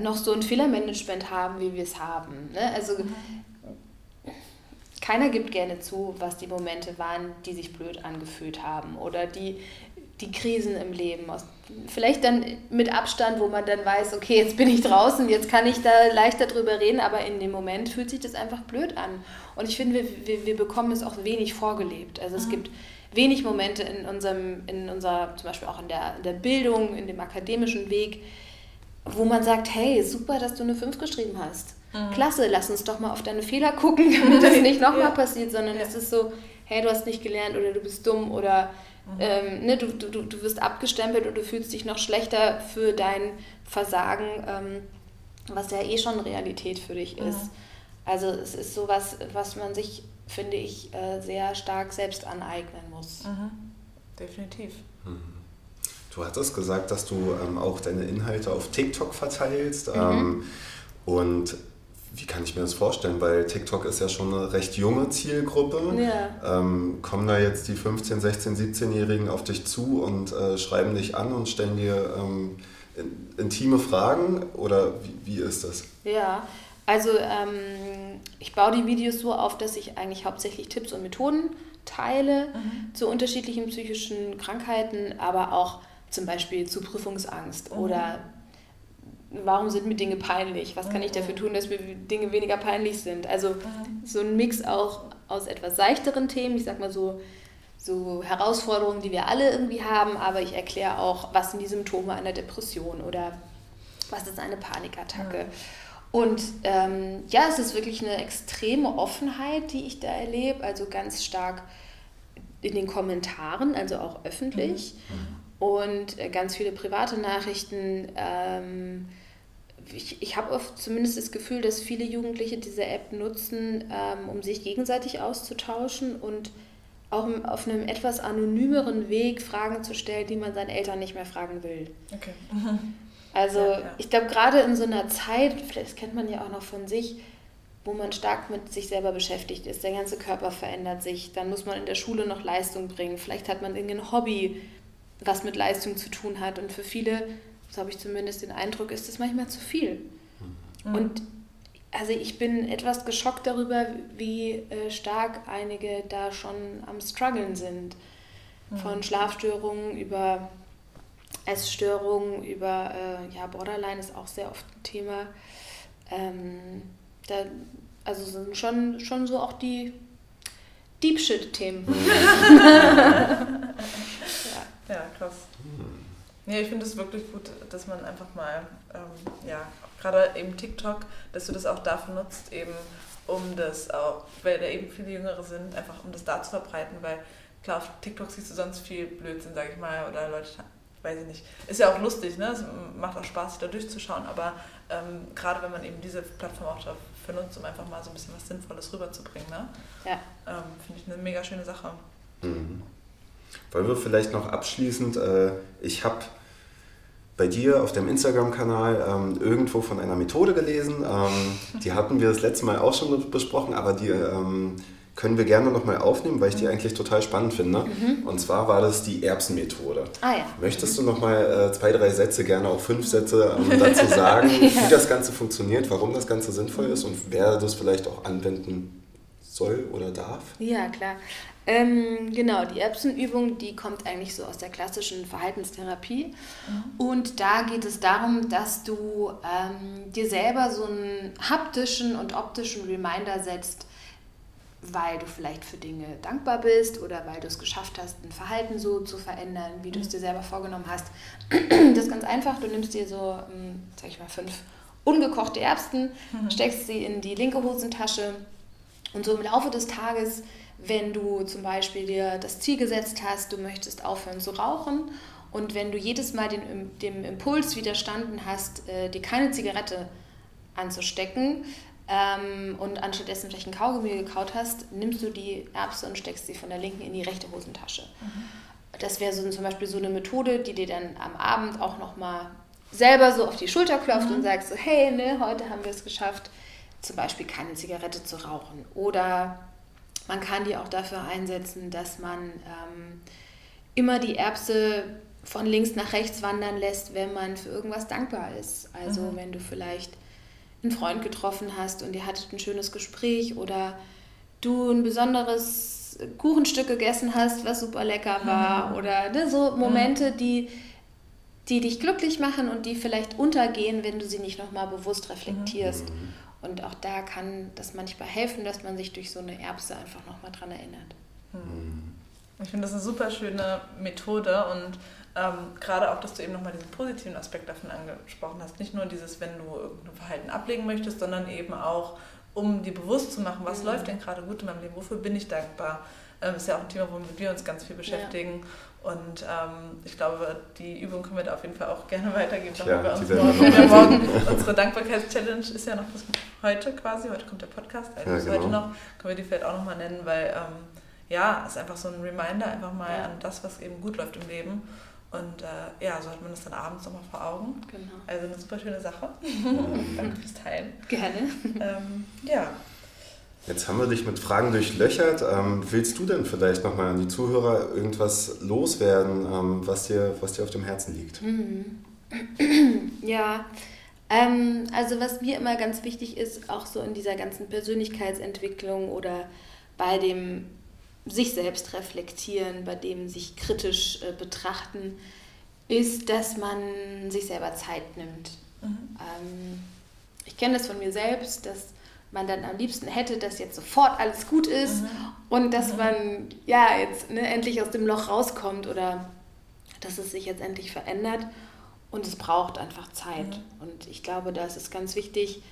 A: noch so ein Fehlermanagement haben, wie wir es haben. Ne? Also mhm. keiner gibt gerne zu, was die Momente waren, die sich blöd angefühlt haben oder die, die Krisen im Leben. Vielleicht dann mit Abstand, wo man dann weiß, okay, jetzt bin ich draußen, jetzt kann ich da leichter drüber reden, aber in dem Moment fühlt sich das einfach blöd an. Und ich finde, wir, wir, wir bekommen es auch wenig vorgelebt. Also es mhm. gibt wenig Momente in unserem, in unserer, zum Beispiel auch in der, in der Bildung, in dem akademischen Weg, wo man sagt, hey, super, dass du eine 5 geschrieben hast. Mhm. Klasse, lass uns doch mal auf deine Fehler gucken, (laughs) damit das (laughs) nicht nochmal ja. passiert, sondern ja. es ist so, hey, du hast nicht gelernt oder du bist dumm oder. Ähm, ne, du, du, du wirst abgestempelt und du fühlst dich noch schlechter für dein Versagen, ähm, was ja eh schon Realität für dich ist. Mhm. Also es ist sowas, was man sich, finde ich, äh, sehr stark selbst aneignen muss.
C: Mhm. Definitiv. Mhm.
B: Du hattest gesagt, dass du ähm, auch deine Inhalte auf TikTok verteilst. Mhm. Ähm, und wie kann ich mir das vorstellen? Weil TikTok ist ja schon eine recht junge Zielgruppe. Ja. Ähm, kommen da jetzt die 15-, 16-, 17-Jährigen auf dich zu und äh, schreiben dich an und stellen dir ähm, in, intime Fragen? Oder wie, wie ist das?
A: Ja, also ähm, ich baue die Videos so auf, dass ich eigentlich hauptsächlich Tipps und Methoden teile mhm. zu unterschiedlichen psychischen Krankheiten, aber auch zum Beispiel zu Prüfungsangst mhm. oder warum sind mir Dinge peinlich? Was kann ich dafür mhm. tun, dass mir Dinge weniger peinlich sind? Also mhm. so ein Mix auch aus etwas seichteren Themen, ich sag mal so so Herausforderungen, die wir alle irgendwie haben, aber ich erkläre auch, was sind die Symptome einer Depression oder was ist eine Panikattacke. Ja. Und ähm, ja, es ist wirklich eine extreme Offenheit, die ich da erlebe, also ganz stark in den Kommentaren, also auch öffentlich. Mhm. mhm. Und äh, ganz viele private Nachrichten. Ähm, ich, ich habe oft zumindest das Gefühl, dass viele Jugendliche diese App nutzen, ähm, um sich gegenseitig auszutauschen und auch auf einem etwas anonymeren Weg Fragen zu stellen, die man seinen Eltern nicht mehr fragen will. Okay. (laughs) Also ja, ja. ich glaube, gerade in so einer Zeit, vielleicht kennt man ja auch noch von sich, wo man stark mit sich selber beschäftigt ist, der ganze Körper verändert sich, dann muss man in der Schule noch Leistung bringen, vielleicht hat man irgendein Hobby, was mit Leistung zu tun hat und für viele, so habe ich zumindest den Eindruck, ist das manchmal zu viel. Mhm. Und also ich bin etwas geschockt darüber, wie äh, stark einige da schon am struggeln sind. Mhm. Von Schlafstörungen über Essstörungen, über äh, ja, Borderline ist auch sehr oft ein Thema. Ähm, da, also sind schon, schon so auch die Deep Shit-Themen. (laughs) (laughs)
C: ja. ja, krass. Ja, ich finde es wirklich gut, dass man einfach mal, ähm, ja, gerade eben TikTok, dass du das auch dafür nutzt, eben um das auch, weil da eben viele Jüngere sind, einfach um das da zu verbreiten, weil klar, auf TikTok siehst du sonst viel Blödsinn, sag ich mal, oder Leute weiß ich nicht. Ist ja auch lustig, ne? Es macht auch Spaß, sich da durchzuschauen, aber ähm, gerade wenn man eben diese Plattform auch dafür nutzt, um einfach mal so ein bisschen was Sinnvolles rüberzubringen, ne? Ja. Ähm, Finde ich eine mega schöne Sache.
B: Mhm. Wollen wir vielleicht noch abschließend, äh, ich habe bei dir auf dem Instagram-Kanal ähm, irgendwo von einer Methode gelesen. Ähm, die hatten wir das letzte Mal auch schon besprochen, aber die ähm, können wir gerne nochmal aufnehmen, weil ich die mhm. eigentlich total spannend finde. Mhm. Und zwar war das die Erbsenmethode. Ah, ja. Möchtest du nochmal äh, zwei, drei Sätze, gerne auch fünf Sätze ähm, dazu sagen, (laughs) ja. wie das Ganze funktioniert, warum das Ganze sinnvoll ist und wer das vielleicht auch anwenden soll oder darf?
A: Ja, klar. Ähm, genau, die Erbsenübung, die kommt eigentlich so aus der klassischen Verhaltenstherapie. Mhm. Und da geht es darum, dass du ähm, dir selber so einen haptischen und optischen Reminder setzt, weil du vielleicht für Dinge dankbar bist oder weil du es geschafft hast, ein Verhalten so zu verändern, wie du es dir selber vorgenommen hast. (clears throat) Das ist ganz einfach. Du nimmst dir so, ähm, sag ich mal, fünf ungekochte Erbsen, mhm. steckst sie in die linke Hosentasche und so im Laufe des Tages, wenn du zum Beispiel dir das Ziel gesetzt hast, du möchtest aufhören zu rauchen und wenn du jedes Mal den, dem Impuls widerstanden hast, äh, dir keine Zigarette anzustecken, ähm, und anstattdessen vielleicht ein Kaugummi gekaut hast, nimmst du die Erbse und steckst sie von der linken in die rechte Hosentasche. Mhm. Das wäre so, zum Beispiel so eine Methode, die dir dann am Abend auch nochmal selber so auf die Schulter klopft mhm. und sagst so, hey, ne, heute haben wir es geschafft, zum Beispiel keine Zigarette zu rauchen. Oder man kann die auch dafür einsetzen, dass man ähm, immer die Erbse von links nach rechts wandern lässt, wenn man für irgendwas dankbar ist. Also mhm. wenn du vielleicht einen Freund getroffen hast und ihr hattet ein schönes Gespräch oder du ein besonderes Kuchenstück gegessen hast, was super lecker war mhm. oder ne, so Momente, die, die dich glücklich machen und die vielleicht untergehen, wenn du sie nicht nochmal bewusst reflektierst. Und auch da kann das manchmal helfen, dass man sich durch so eine Erbse einfach nochmal dran erinnert.
C: Mhm. Ich finde das eine super schöne Methode und ähm, gerade auch, dass du eben nochmal diesen positiven Aspekt davon angesprochen hast. Nicht nur dieses, wenn du irgendein Verhalten ablegen möchtest, sondern eben auch, um dir bewusst zu machen, was mhm. läuft denn gerade gut in meinem Leben, wofür bin ich dankbar. Ähm, ist ja auch ein Thema, womit wir uns ganz viel beschäftigen. Ja. Und ähm, ich glaube, die Übung können wir da auf jeden Fall auch gerne weitergeben. Ja, wir uns morgen, (laughs) morgen unsere Dankbarkeitschallenge ist ja noch bis heute quasi, heute kommt der Podcast, also ja, genau. heute noch, können wir die vielleicht auch nochmal nennen, weil ähm, ja, es ist einfach so ein Reminder einfach mal ja. an das, was eben gut läuft im Leben. Und äh, ja, so hat man das dann abends nochmal vor Augen. Genau. Also eine super schöne Sache. (laughs) Danke fürs Teilen.
A: Gerne.
C: Ähm, ja.
B: Jetzt haben wir dich mit Fragen durchlöchert. Ähm, willst du denn vielleicht nochmal an die Zuhörer irgendwas loswerden, ähm, was, dir, was dir auf dem Herzen liegt?
A: Mhm. (clears throat) Ja, ähm, also was mir immer ganz wichtig ist, auch so in dieser ganzen Persönlichkeitsentwicklung oder bei dem sich selbst reflektieren, bei dem sich kritisch äh, betrachten, ist, dass man sich selber Zeit nimmt. Mhm. Ähm, ich kenne das von mir selbst, dass man dann am liebsten hätte, dass jetzt sofort alles gut ist
C: Mhm.
A: und dass man ja jetzt ne, endlich aus dem Loch rauskommt oder dass es sich jetzt endlich verändert. Und es braucht einfach Zeit. Und ich glaube, da ist es ganz wichtig,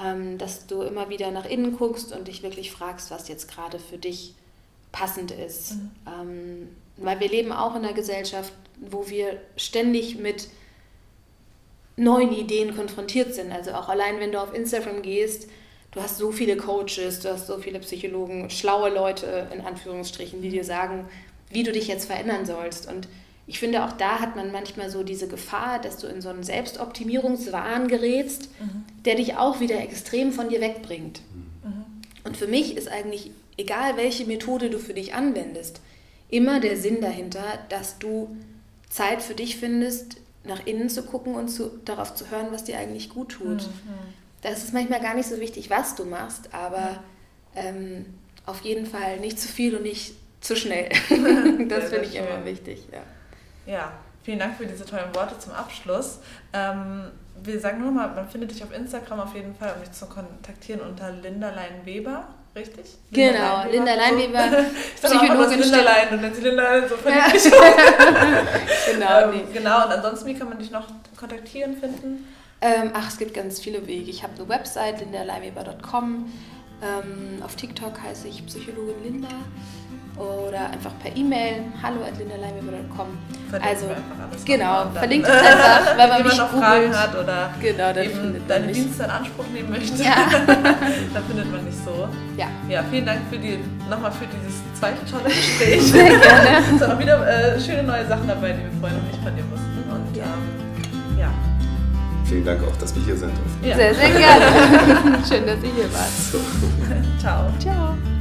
A: ähm, dass du immer wieder nach innen guckst und dich wirklich fragst, was jetzt gerade für dich passend ist. Ähm, weil wir leben auch in einer Gesellschaft, wo wir ständig mit neuen Ideen konfrontiert sind. Also auch allein, wenn du auf Instagram gehst, du hast so viele Coaches, du hast so viele Psychologen, schlaue Leute in Anführungsstrichen, die dir sagen, wie du dich jetzt verändern sollst. Und ich finde, auch da hat man manchmal so diese Gefahr, dass du in so einen Selbstoptimierungswahn gerätst, der dich auch wieder extrem von dir wegbringt. Und für mich ist eigentlich, egal welche Methode du für dich anwendest, immer der Sinn dahinter, dass du Zeit für dich findest, nach innen zu gucken und zu, darauf zu hören, was dir eigentlich gut tut. Da ist es manchmal gar nicht so wichtig, was du machst, aber ähm, auf jeden Fall nicht zu viel und nicht zu schnell. (laughs) das finde ich immer wichtig. Ja.
C: Ja, vielen Dank für diese tollen Worte zum Abschluss. Ähm, wir sagen nur mal, man findet dich auf Instagram auf jeden Fall, um dich zu kontaktieren unter Linda Lein Weber, richtig?
A: Genau, Linda Leinweber, (laughs)
C: Ich auch, das
A: Psychologin.
C: Linda Lein und dann sie Linda Lein so
A: Ja. (laughs) genau,
C: ähm,
A: nee.
C: Genau, und ansonsten, wie kann man dich noch kontaktieren, finden?
A: Ähm, ach, es gibt ganz viele Wege. Ich habe eine Website, lindaleiweber.com. Ähm, auf TikTok heiße ich Psychologin Linda. Oder einfach per E-Mail, hallo at lindaleiweber.com.
C: Verlinken
A: Also, genau, verlinkt es einfach, wenn man mich
C: noch Fragen
A: googelt.
C: hat oder
A: Genau, dann
C: eben deine
A: mich.
C: Dienste in Anspruch nehmen möchte,
A: Ja. (laughs)
C: dann findet man dich so.
A: Ja,
C: Ja, vielen Dank für die, nochmal für dieses zweite tolle (laughs) Gespräch.
A: sehr gerne.
C: Es sind auch wieder äh, schöne neue Sachen dabei, die wir vorher noch nicht von dir wussten. Und
A: Ja.
C: ähm.
B: Vielen Dank auch, dass wir hier sein durften.
C: ja.
A: Sehr, sehr gerne. (laughs) Schön, dass ihr hier wart.
B: So.
C: Ciao.
A: Ciao.